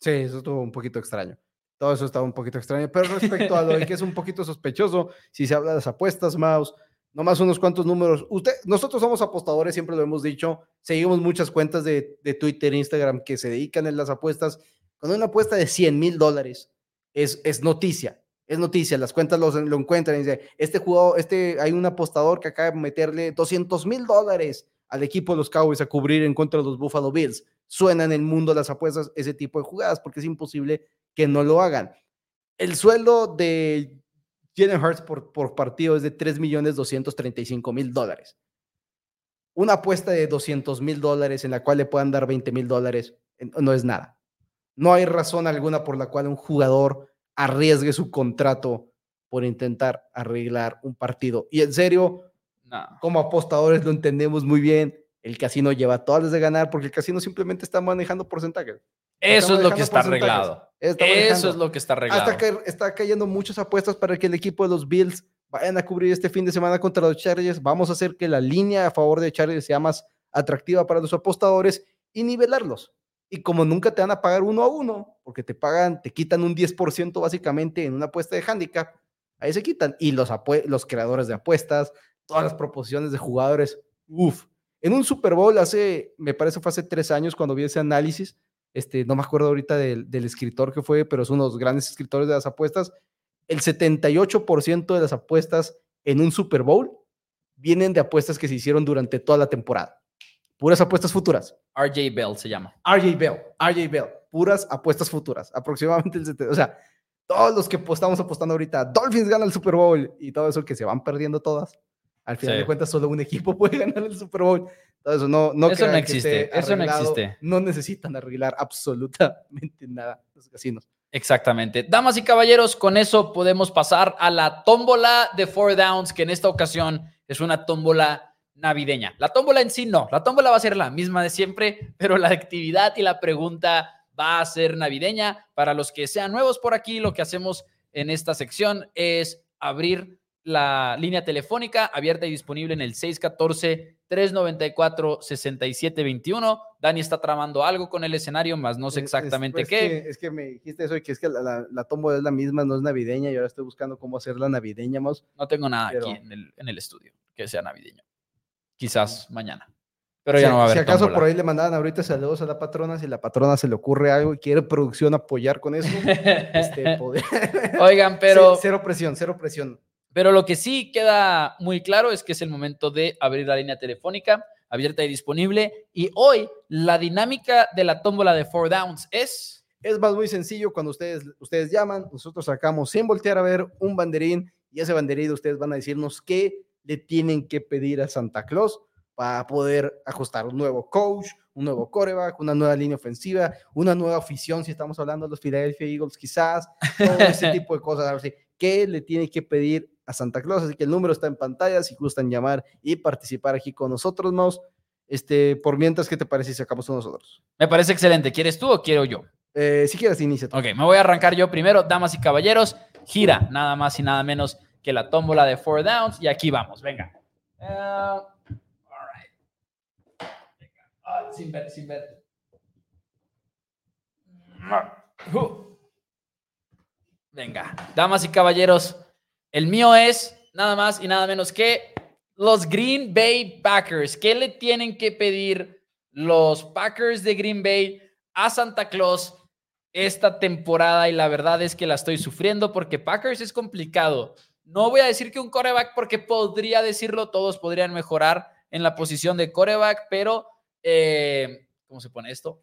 Sí, eso estuvo un poquito extraño. Todo eso estaba un poquito extraño. Pero respecto a lo que es un poquito sospechoso, si se habla de las apuestas, Mouse, nomás unos cuantos números. Usted, nosotros somos apostadores, siempre lo hemos dicho. Seguimos muchas cuentas de, de Twitter, Instagram que se dedican en las apuestas. Cuando una apuesta de 100 mil dólares es, es noticia, es noticia, las cuentas lo, lo encuentran y dice, este jugador, este, hay un apostador que acaba de meterle 200 mil dólares al equipo de los Cowboys a cubrir en contra de los Buffalo Bills. Suena en el mundo las apuestas ese tipo de jugadas porque es imposible que no lo hagan. El sueldo de Jalen Hurts por, por partido es de 3 millones 235 mil dólares. Una apuesta de 200 mil dólares en la cual le puedan dar 20 mil dólares no es nada. No hay razón alguna por la cual un jugador arriesgue su contrato por intentar arreglar un partido. Y en serio, como apostadores lo entendemos muy bien. El casino lleva todas las de ganar porque el casino simplemente está manejando porcentajes. Eso es lo que está arreglado. Eso es lo que está arreglado. Hasta que está cayendo muchas apuestas para que el equipo de los Bills vayan a cubrir este fin de semana contra los Chargers. Vamos a hacer que la línea a favor de Chargers sea más atractiva para los apostadores y nivelarlos. Y como nunca te van a pagar uno a uno, porque te pagan, te quitan un 10% básicamente en una apuesta de handicap, ahí se quitan. Y los, los creadores de apuestas, todas las proposiciones de jugadores, uff. En un Super Bowl hace, me parece fue hace tres años cuando vi ese análisis, este, no me acuerdo ahorita del, del escritor que fue, pero es uno de los grandes escritores de las apuestas, el 78% de las apuestas en un Super Bowl vienen de apuestas que se hicieron durante toda la temporada. Puras apuestas futuras. RJ Bell se llama. RJ Bell, RJ Bell, puras apuestas futuras. Aproximadamente el 70. O sea, todos los que estamos apostando ahorita, Dolphins gana el Super Bowl y todo eso que se van perdiendo todas. Al final de cuentas, solo un equipo puede ganar el Super Bowl. No, no, eso no existe. Eso no existe. No necesitan arreglar absolutamente nada los casinos. Exactamente. Damas y caballeros, con eso podemos pasar a la tómbola de Four Downs, que en esta ocasión es una tómbola navideña. La tómbola en sí no, la tómbola va a ser la misma de siempre, pero la actividad y la pregunta va a ser navideña. Para los que sean nuevos por aquí, lo que hacemos en esta sección es abrir la línea telefónica abierta y disponible en el 614-394-6721 Dani está tramando algo con el escenario, más no sé Es- es- exactamente pues, qué. Es que, es que me dijiste eso y que es que la, la, la tómbola es la misma, no es navideña y ahora estoy buscando cómo hacerla navideña, más. No tengo nada Pero- aquí en el, en el estudio que sea navideño. Quizás mañana. Pero ya si, no va a haber si acaso tómbola. por ahí le mandaban ahorita saludos a la patrona, si la patrona se le ocurre algo y quiere producción apoyar con eso, este, Oigan, pero, Ce- cero presión, cero presión. Pero lo que sí queda muy claro es que es el momento de abrir la línea telefónica abierta y disponible. Y hoy la dinámica de la tómbola de four downs es... Es más muy sencillo cuando ustedes, ustedes llaman, nosotros sacamos sin voltear a ver un banderín y ese banderín ustedes van a decirnos qué le tienen que pedir a Santa Claus para poder ajustar un nuevo coach, un nuevo coreback, una nueva línea ofensiva, una nueva afición, si estamos hablando de los Philadelphia Eagles quizás, todo ese tipo de cosas. ¿Qué le tiene que pedir a Santa Claus? Así que el número está en pantalla, si gustan llamar y participar aquí con nosotros, Maus. Este, por mientras, ¿qué te parece si sacamos uno nosotros? Me parece excelente. ¿Quieres tú o quiero yo? Eh, si quieres, inicia. tú. Ok, me voy a arrancar yo primero. Damas y caballeros, gira nada más y nada menos que la tómbola de four downs. Y aquí vamos, venga. Uh, all right. Venga. Ah, sin ver, sin ver. Venga, damas y caballeros, el mío es nada más y nada menos que los Green Bay Packers. ¿Qué le tienen que pedir los Packers de Green Bay a Santa Claus esta temporada? Y la verdad es que la estoy sufriendo porque Packers es complicado. No voy a decir que un coreback porque podría decirlo, todos podrían mejorar en la posición de coreback, pero eh, ¿cómo se pone esto?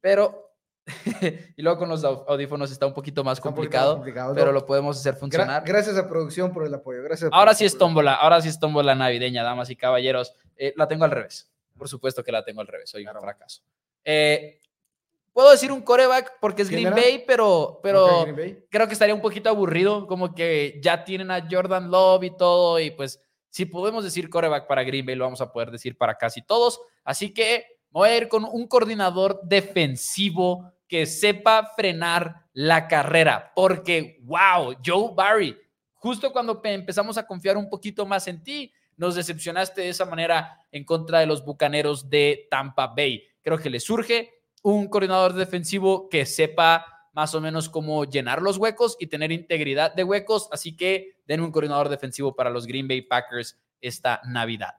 Pero y luego con los au- audífonos está un poquito más Está un poquito más complicado, pero ¿no? lo podemos hacer Gra- funcionar. gracias a producción por el apoyo. Gracias. Ahora sí es tómbola, ahora sí es tómbola navideña, damas y caballeros. Eh, la tengo al revés. Por supuesto que la tengo al revés, soy un fracaso. Eh, Puedo decir un coreback porque es ¿Quién Green era? Bay, pero, pero Bay. creo que estaría un poquito aburrido, como que ya tienen a Jordan Love y todo, y pues si podemos decir coreback para Green Bay, lo vamos a poder decir para casi todos. Así que voy a ir con un coordinador defensivo que sepa frenar la carrera, porque, wow, Joe Barry, justo cuando pe- empezamos a confiar un poquito más en ti, nos decepcionaste de esa manera en contra de los Bucaneros de Tampa Bay. Creo que le surge un coordinador defensivo que sepa más o menos cómo llenar los huecos y tener integridad de huecos. Así que den un coordinador defensivo para los Green Bay Packers esta Navidad.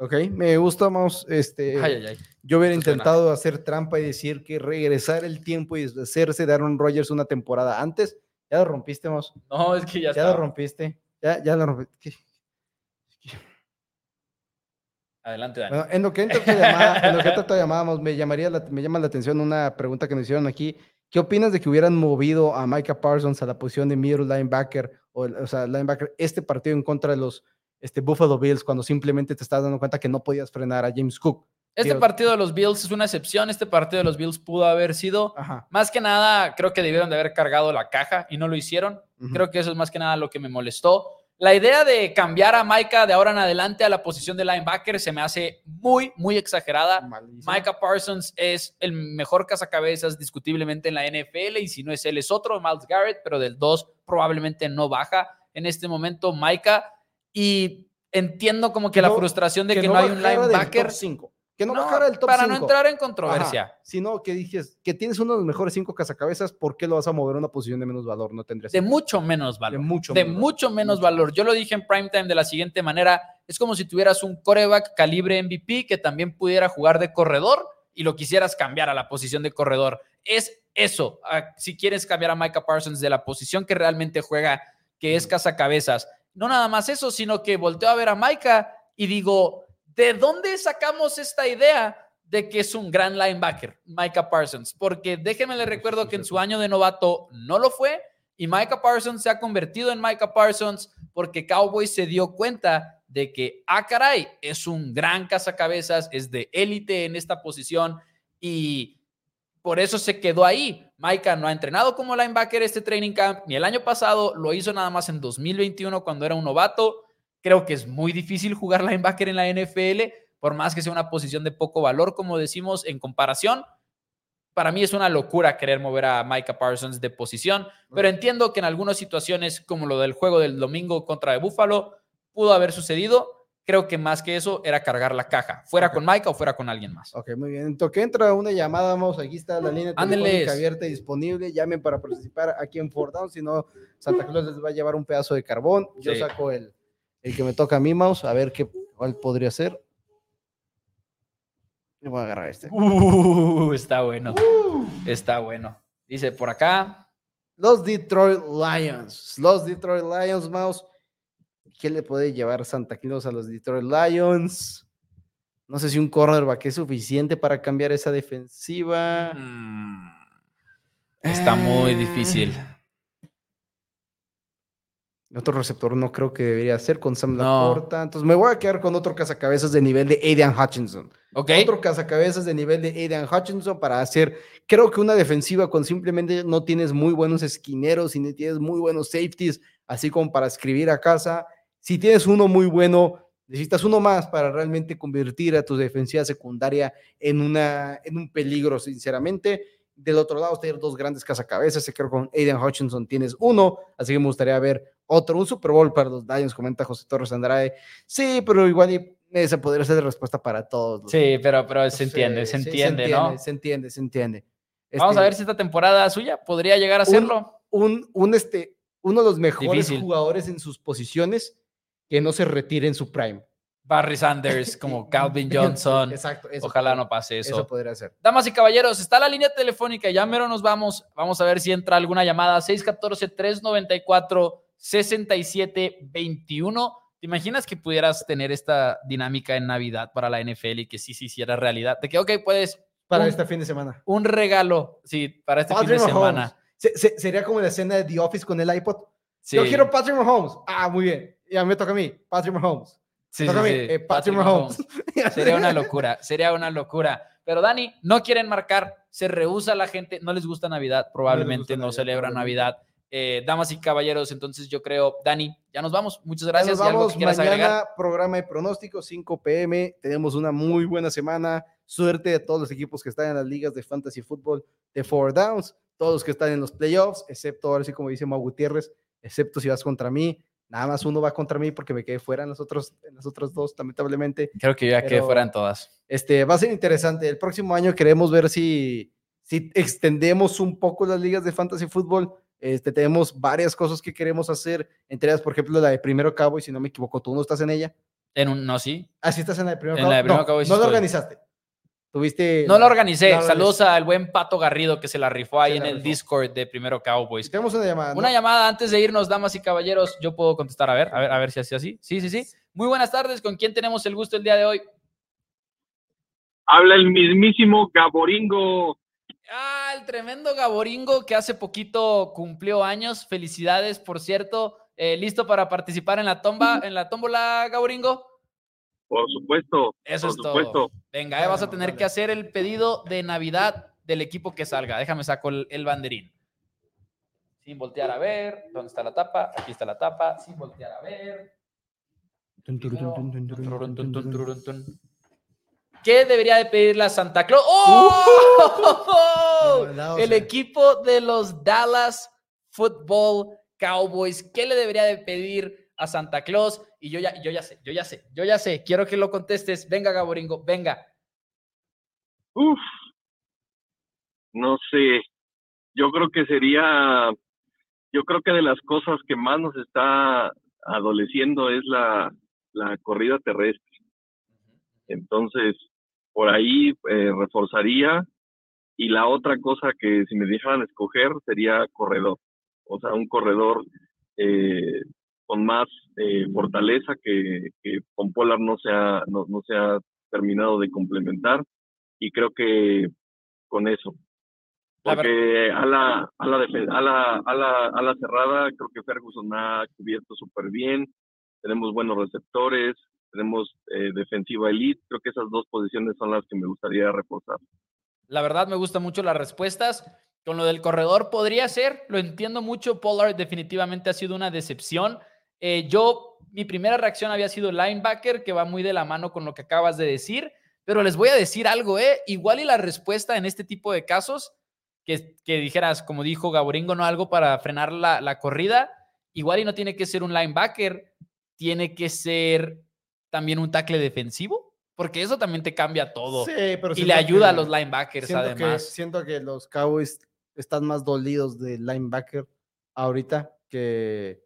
Ok, me gusta más. Este, Ay, ay, ay. yo hubiera esto suena. intentado hacer trampa y decir que regresar el tiempo y deshacerse de Aaron Rodgers una temporada antes. Ya lo rompiste. No, es que ya, Ya, está. lo rompiste. Ya, ya lo rompiste. Adelante, Dani. Bueno, en lo que entra tu llamada, en lo que entra tu llamada, me, llamaría la- me llama la atención una pregunta que nos hicieron aquí. ¿Qué opinas de que hubieran movido a Micah Parsons a la posición de middle linebacker o, o sea, linebacker este partido en contra de los este, Buffalo Bills cuando simplemente te estás dando cuenta que no podías frenar a James Cook? Este Dios. partido de los Bills es una excepción. Este partido de los Bills pudo haber sido, Ajá. más que nada, creo que debieron de haber cargado la caja y no lo hicieron. Creo que eso es más que nada lo que me molestó. La idea de cambiar a Micah de ahora en adelante a la posición de linebacker se me hace muy, muy exagerada. Malísimo. Micah Parsons es el mejor cazacabezas discutiblemente en la NFL y si no es él es otro, Miles Garrett, pero del 2 probablemente no baja en este momento Micah y entiendo como que la No, frustración de que, no, hay un linebacker. cinco. Que no, bajara del top para no 5. entrar en Ajá. controversia. Sino que dijes que tienes uno de los mejores cinco cazacabezas, ¿por qué lo vas a mover a una posición de menos valor? No tendría De mucho menos valor. De mucho de menos mucho menos valor. Yo lo dije en primetime de la siguiente manera: es como si tuvieras un coreback calibre MVP que también pudiera jugar de corredor y lo quisieras cambiar a la posición de corredor. Es eso. Ah, Si quieres cambiar a Micah Parsons de la posición que realmente juega, que es cazacabezas. No nada más eso, sino que volteo a ver a Micah y digo: ¿de dónde sacamos esta idea? de que es un gran linebacker, Micah Parsons, porque déjenme le recuerdo que en su año de novato no lo fue y Micah Parsons se ha convertido en Micah Parsons porque Cowboys se dio cuenta de que, ah, caray, es un gran cazacabezas, es de élite en esta posición y por eso se quedó ahí. Micah no ha entrenado como linebacker este training camp, ni el año pasado, lo hizo nada más en 2021 cuando era un novato. Creo que es muy difícil jugar linebacker en la NFL, por más que sea una posición de poco valor, como decimos, en comparación. Para mí es una locura querer mover a Micah Parsons de posición, pero entiendo que en algunas situaciones, como lo del juego del domingo contra de Buffalo, pudo haber sucedido. Creo que más que eso era cargar la caja, fuera con Mike o fuera con alguien más. Ok, muy bien. Entonces, que entra una llamada, vamos, aquí está la línea telefónica abierta y disponible. Llamen para participar aquí en Fort Down, si no, Santa Claus les va a llevar un pedazo de carbón. Yo Sí. saco el, el que me toca a mí, mouse, a ver qué, cuál podría ser. Y voy a agarrar este. Uh, está bueno. Está bueno. Dice por acá. Los Detroit Lions. Los Detroit Lions, mouse. ¿Qué le puede llevar Santa Claus a los Detroit Lions? No sé si un cornerback es suficiente para cambiar esa defensiva. mm, Está muy Eh, difícil. Otro receptor no creo que debería ser con Sam No. Laporta. Entonces me voy a quedar con otro cazacabezas de nivel de Aidan Hutchinson. Ok. Otro cazacabezas de nivel de Aidan Hutchinson para hacer, creo que una defensiva con simplemente no tienes muy buenos esquineros y no tienes muy buenos safeties, así como para escribir a casa. Si tienes uno muy bueno, necesitas uno más para realmente convertir a tu defensiva secundaria en, una, en un peligro, sinceramente. Del otro lado, tener dos grandes cazacabezas. y Creo que con Aidan Hutchinson tienes uno, así que me gustaría ver otro, un Super Bowl para los Lions, comenta José Torres Andrade. Sí, pero igual y esa podría ser la respuesta para todos. Sí, pero, pero se entiende, se sí, entiende, ¿no? Se entiende, se entiende. Vamos Este, a ver si esta temporada suya podría llegar a hacerlo. Un, un, este, uno de los mejores Difícil. jugadores en sus posiciones que no se retire en su prime. Barry Sanders, como Calvin Johnson. Exacto. eso Ojalá no pase eso. Eso podría ser. Damas y caballeros, está la línea telefónica, ya mero nos vamos. Vamos a ver si entra alguna llamada. 614-394-6721. ¿Te imaginas que pudieras tener esta dinámica en Navidad para la NFL y que sí se hiciera realidad? De que, ok, puedes, Para Un- este fin de semana. un regalo, sí, para este fin de Mahomes. semana. Se- se- sería como la escena de The Office con el iPod. Sí, Yo quiero Patrick Mahomes. Ah, muy bien. Ya me toca a mí. Patrick Mahomes. sí, sí, eh, Patrick Patrick Mahomes. Sería una locura, sería una locura. Pero Dani, no quieren marcar, se rehúsa la gente, no les gusta Navidad, probablemente no, Navidad, celebran. Navidad. Eh, damas y caballeros, entonces yo creo, Dani, ya nos vamos. Muchas Ya gracias. nos ¿Y algo vamos que mañana, agregar? programa de pronóstico, 5 pm. Tenemos una muy buena semana. Suerte a todos los equipos que están en las ligas de fantasy fútbol de Four Downs, todos los que están en los playoffs, excepto ahora sí, como dice Mau Gutiérrez, excepto si vas contra mí. Nada más uno va contra mí porque me quedé fuera en los otros, en los otros dos, lamentablemente. Creo que ya que pero- fueran todas. Este, va a ser interesante. El próximo año queremos ver si, si extendemos un poco las ligas de fantasy fútbol. Este, tenemos varias cosas que queremos hacer, entre ellas, por ejemplo, la de Primero Cabo, y si no me equivoco, tú no estás en ella. En un, no, sí. Ah, sí estás en la de Primero En Cabo. la de Primero no, Cabo no estoy. organizaste. Tuviste. No lo organicé. no Saludos al buen Pato Garrido que se la rifó ahí Se en la el rifó. Discord de Primero Cowboys. Tenemos una llamada. ¿no? Una llamada antes de irnos, damas y caballeros. Yo puedo contestar. A ver, a ver, a ver si así así. Sí, sí, sí. Muy buenas tardes. ¿Con quién tenemos el gusto el día de hoy? Habla el mismísimo Gaboringo. Ah, el tremendo Gaboringo que hace poquito cumplió años. Felicidades, por cierto. Eh, ¿Listo para participar en la tomba, en la tómbola, Gaboringo? Por supuesto. Eso por es todo. Venga, eh, vas a tener que hacer el pedido de Navidad del equipo que salga. Déjame saco el, el banderín. Sin voltear a ver. ¿Dónde está la tapa? Aquí está la tapa. Sin voltear a ver. ¿Qué debería de pedirle a Santa Claus? ¡Oh! El equipo de los Dallas Football Cowboys. ¿Qué le debería de pedir a Santa Claus? Y yo ya, yo ya sé, yo ya sé, yo ya sé. Quiero que lo contestes. Venga, Gaboringo, venga. Uf. No sé. Yo creo que sería. Yo creo que de las cosas que más nos está adoleciendo es la, la corrida terrestre. Entonces, por ahí eh, reforzaría. Y la otra cosa que si me dejaran escoger sería corredor. O sea, un corredor eh, con más eh, fortaleza que, que con Polar no se, ha, no, no se ha terminado de complementar. Y creo que con eso. Porque a la, a, la, a, la, a, la, a la cerrada creo que Ferguson ha cubierto súper bien. Tenemos buenos receptores, tenemos eh, defensiva elite. Creo que esas dos posiciones son las que me gustaría reforzar. La verdad me gustan mucho las respuestas. Con lo del corredor podría ser, lo entiendo mucho. Pollard definitivamente ha sido una decepción. Eh, yo, mi primera reacción había sido linebacker, que va muy de la mano con lo que acabas de decir, pero les voy a decir algo, ¿eh? Igual y la respuesta en este tipo de casos, que, que dijeras, como dijo Gaboringo, no algo para frenar la, la corrida, igual y no tiene que ser un linebacker, tiene que ser también un tackle defensivo? Porque eso también te cambia todo. Sí, pero y le ayuda a que- los linebackers siento que- además. siento que los Cowboys están más dolidos de linebacker ahorita que,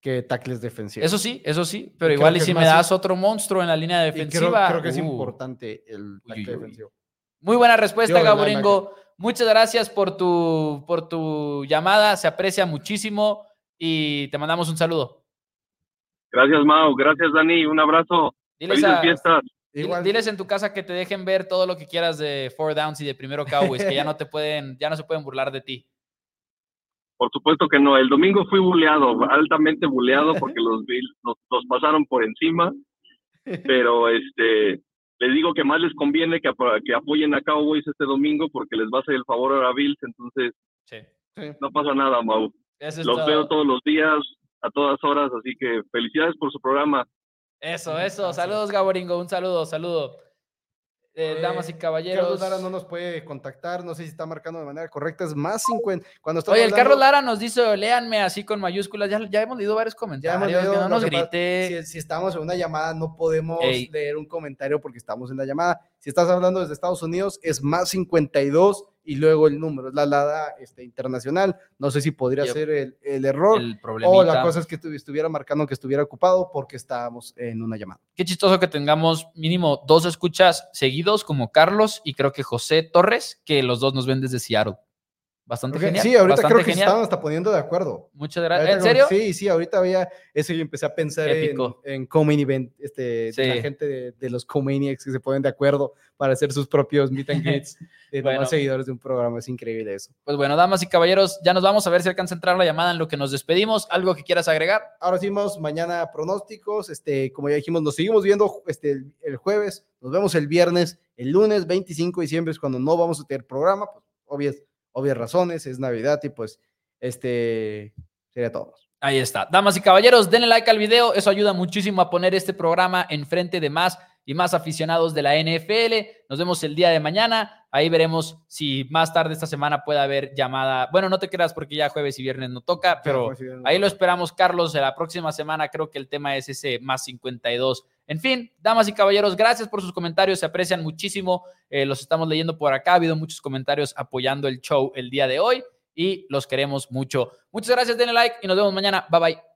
que tackles defensivos. Eso sí, eso sí, pero Y igual y si me das otro monstruo en la línea Y creo, defensiva. creo que es uh, importante el tackle uy, uy. defensivo. Muy buena respuesta, Gaboringo. Muchas gracias por tu, por tu llamada, se aprecia muchísimo y te mandamos un saludo. Gracias, Mau. Gracias, Dani. Un abrazo. Diles, a- fiestas. dile- Igual, diles en tu casa que te dejen ver todo lo que quieras de Four Downs y de Primero Cowboys, que ya no te pueden, ya no se pueden burlar de ti. Por supuesto que no. El domingo fui buleado, altamente buleado, porque los Bills nos, nos pasaron por encima. Pero este, les digo que más les conviene que, que apoyen a Cowboys este domingo porque les va a hacer el favor ahora a Bills. Entonces, Sí. sí. no pasa nada, Mau. Eso Los todo. veo todos los días, a todas horas. Así que felicidades por su programa. Eso, eso. Saludos, Gaboringo. Un saludo, saludo. Eh, Eh, damas y Carlos caballeros. Lara no nos puede contactar, no sé si está marcando de manera correcta, es más 50. Cuando Oye, el Carlos Lara nos dice, léanme así con mayúsculas. Ya, ya hemos leído varios Ya comentarios. hemos leído que no nos grite. Si, si estamos en una llamada, no podemos Ey. leer un comentario porque estamos en la llamada. Si estás hablando desde Estados Unidos, es más 52 y luego el número, es la alada este, internacional. No sé si podría Yep. ser el, el error El o la cosa es que estu- estuviera marcando que estuviera ocupado porque estábamos en una llamada. Qué chistoso que tengamos mínimo dos escuchas seguidos, como Carlos y creo que José Torres, que los dos nos ven desde Seattle. Bastante Ok, genial. sí, ahorita bastante creo que se estaban hasta poniendo de acuerdo. Muchas gracias. ¿En serio? Sí, sí, ahorita había eso y empecé a pensar en, Épico. en Common Event, este, de la gente de, de los Comaniacs que se ponen de acuerdo para hacer sus propios meet and greets de Bueno. demás seguidores de un programa. Es increíble eso. Pues bueno, damas y caballeros, ya nos vamos a ver si alcanza a entrar la llamada en lo que nos despedimos. ¿Algo que quieras agregar? Ahora sí, vamos mañana pronósticos. Este, como ya dijimos, nos seguimos viendo este, el, el jueves, nos vemos el viernes, el lunes 25 de diciembre es cuando no vamos a tener programa, pues obvias, obvias razones, es Navidad y pues este sería todo. Ahí está. Damas y caballeros, denle like al video. Eso ayuda muchísimo a poner este programa enfrente de más y más aficionados de la NFL. Nos vemos el día de mañana. Ahí veremos si más tarde esta semana puede haber llamada. Bueno, no te creas porque ya jueves y viernes no toca, pero ahí lo esperamos, Carlos. La próxima semana creo que el tema es ese más 52. En fin, damas y caballeros, gracias por sus comentarios. Se aprecian muchísimo. Eh, los estamos leyendo por acá. Ha habido muchos comentarios apoyando el show el día de hoy y los queremos mucho. Muchas gracias, denle like y nos vemos mañana. Bye bye.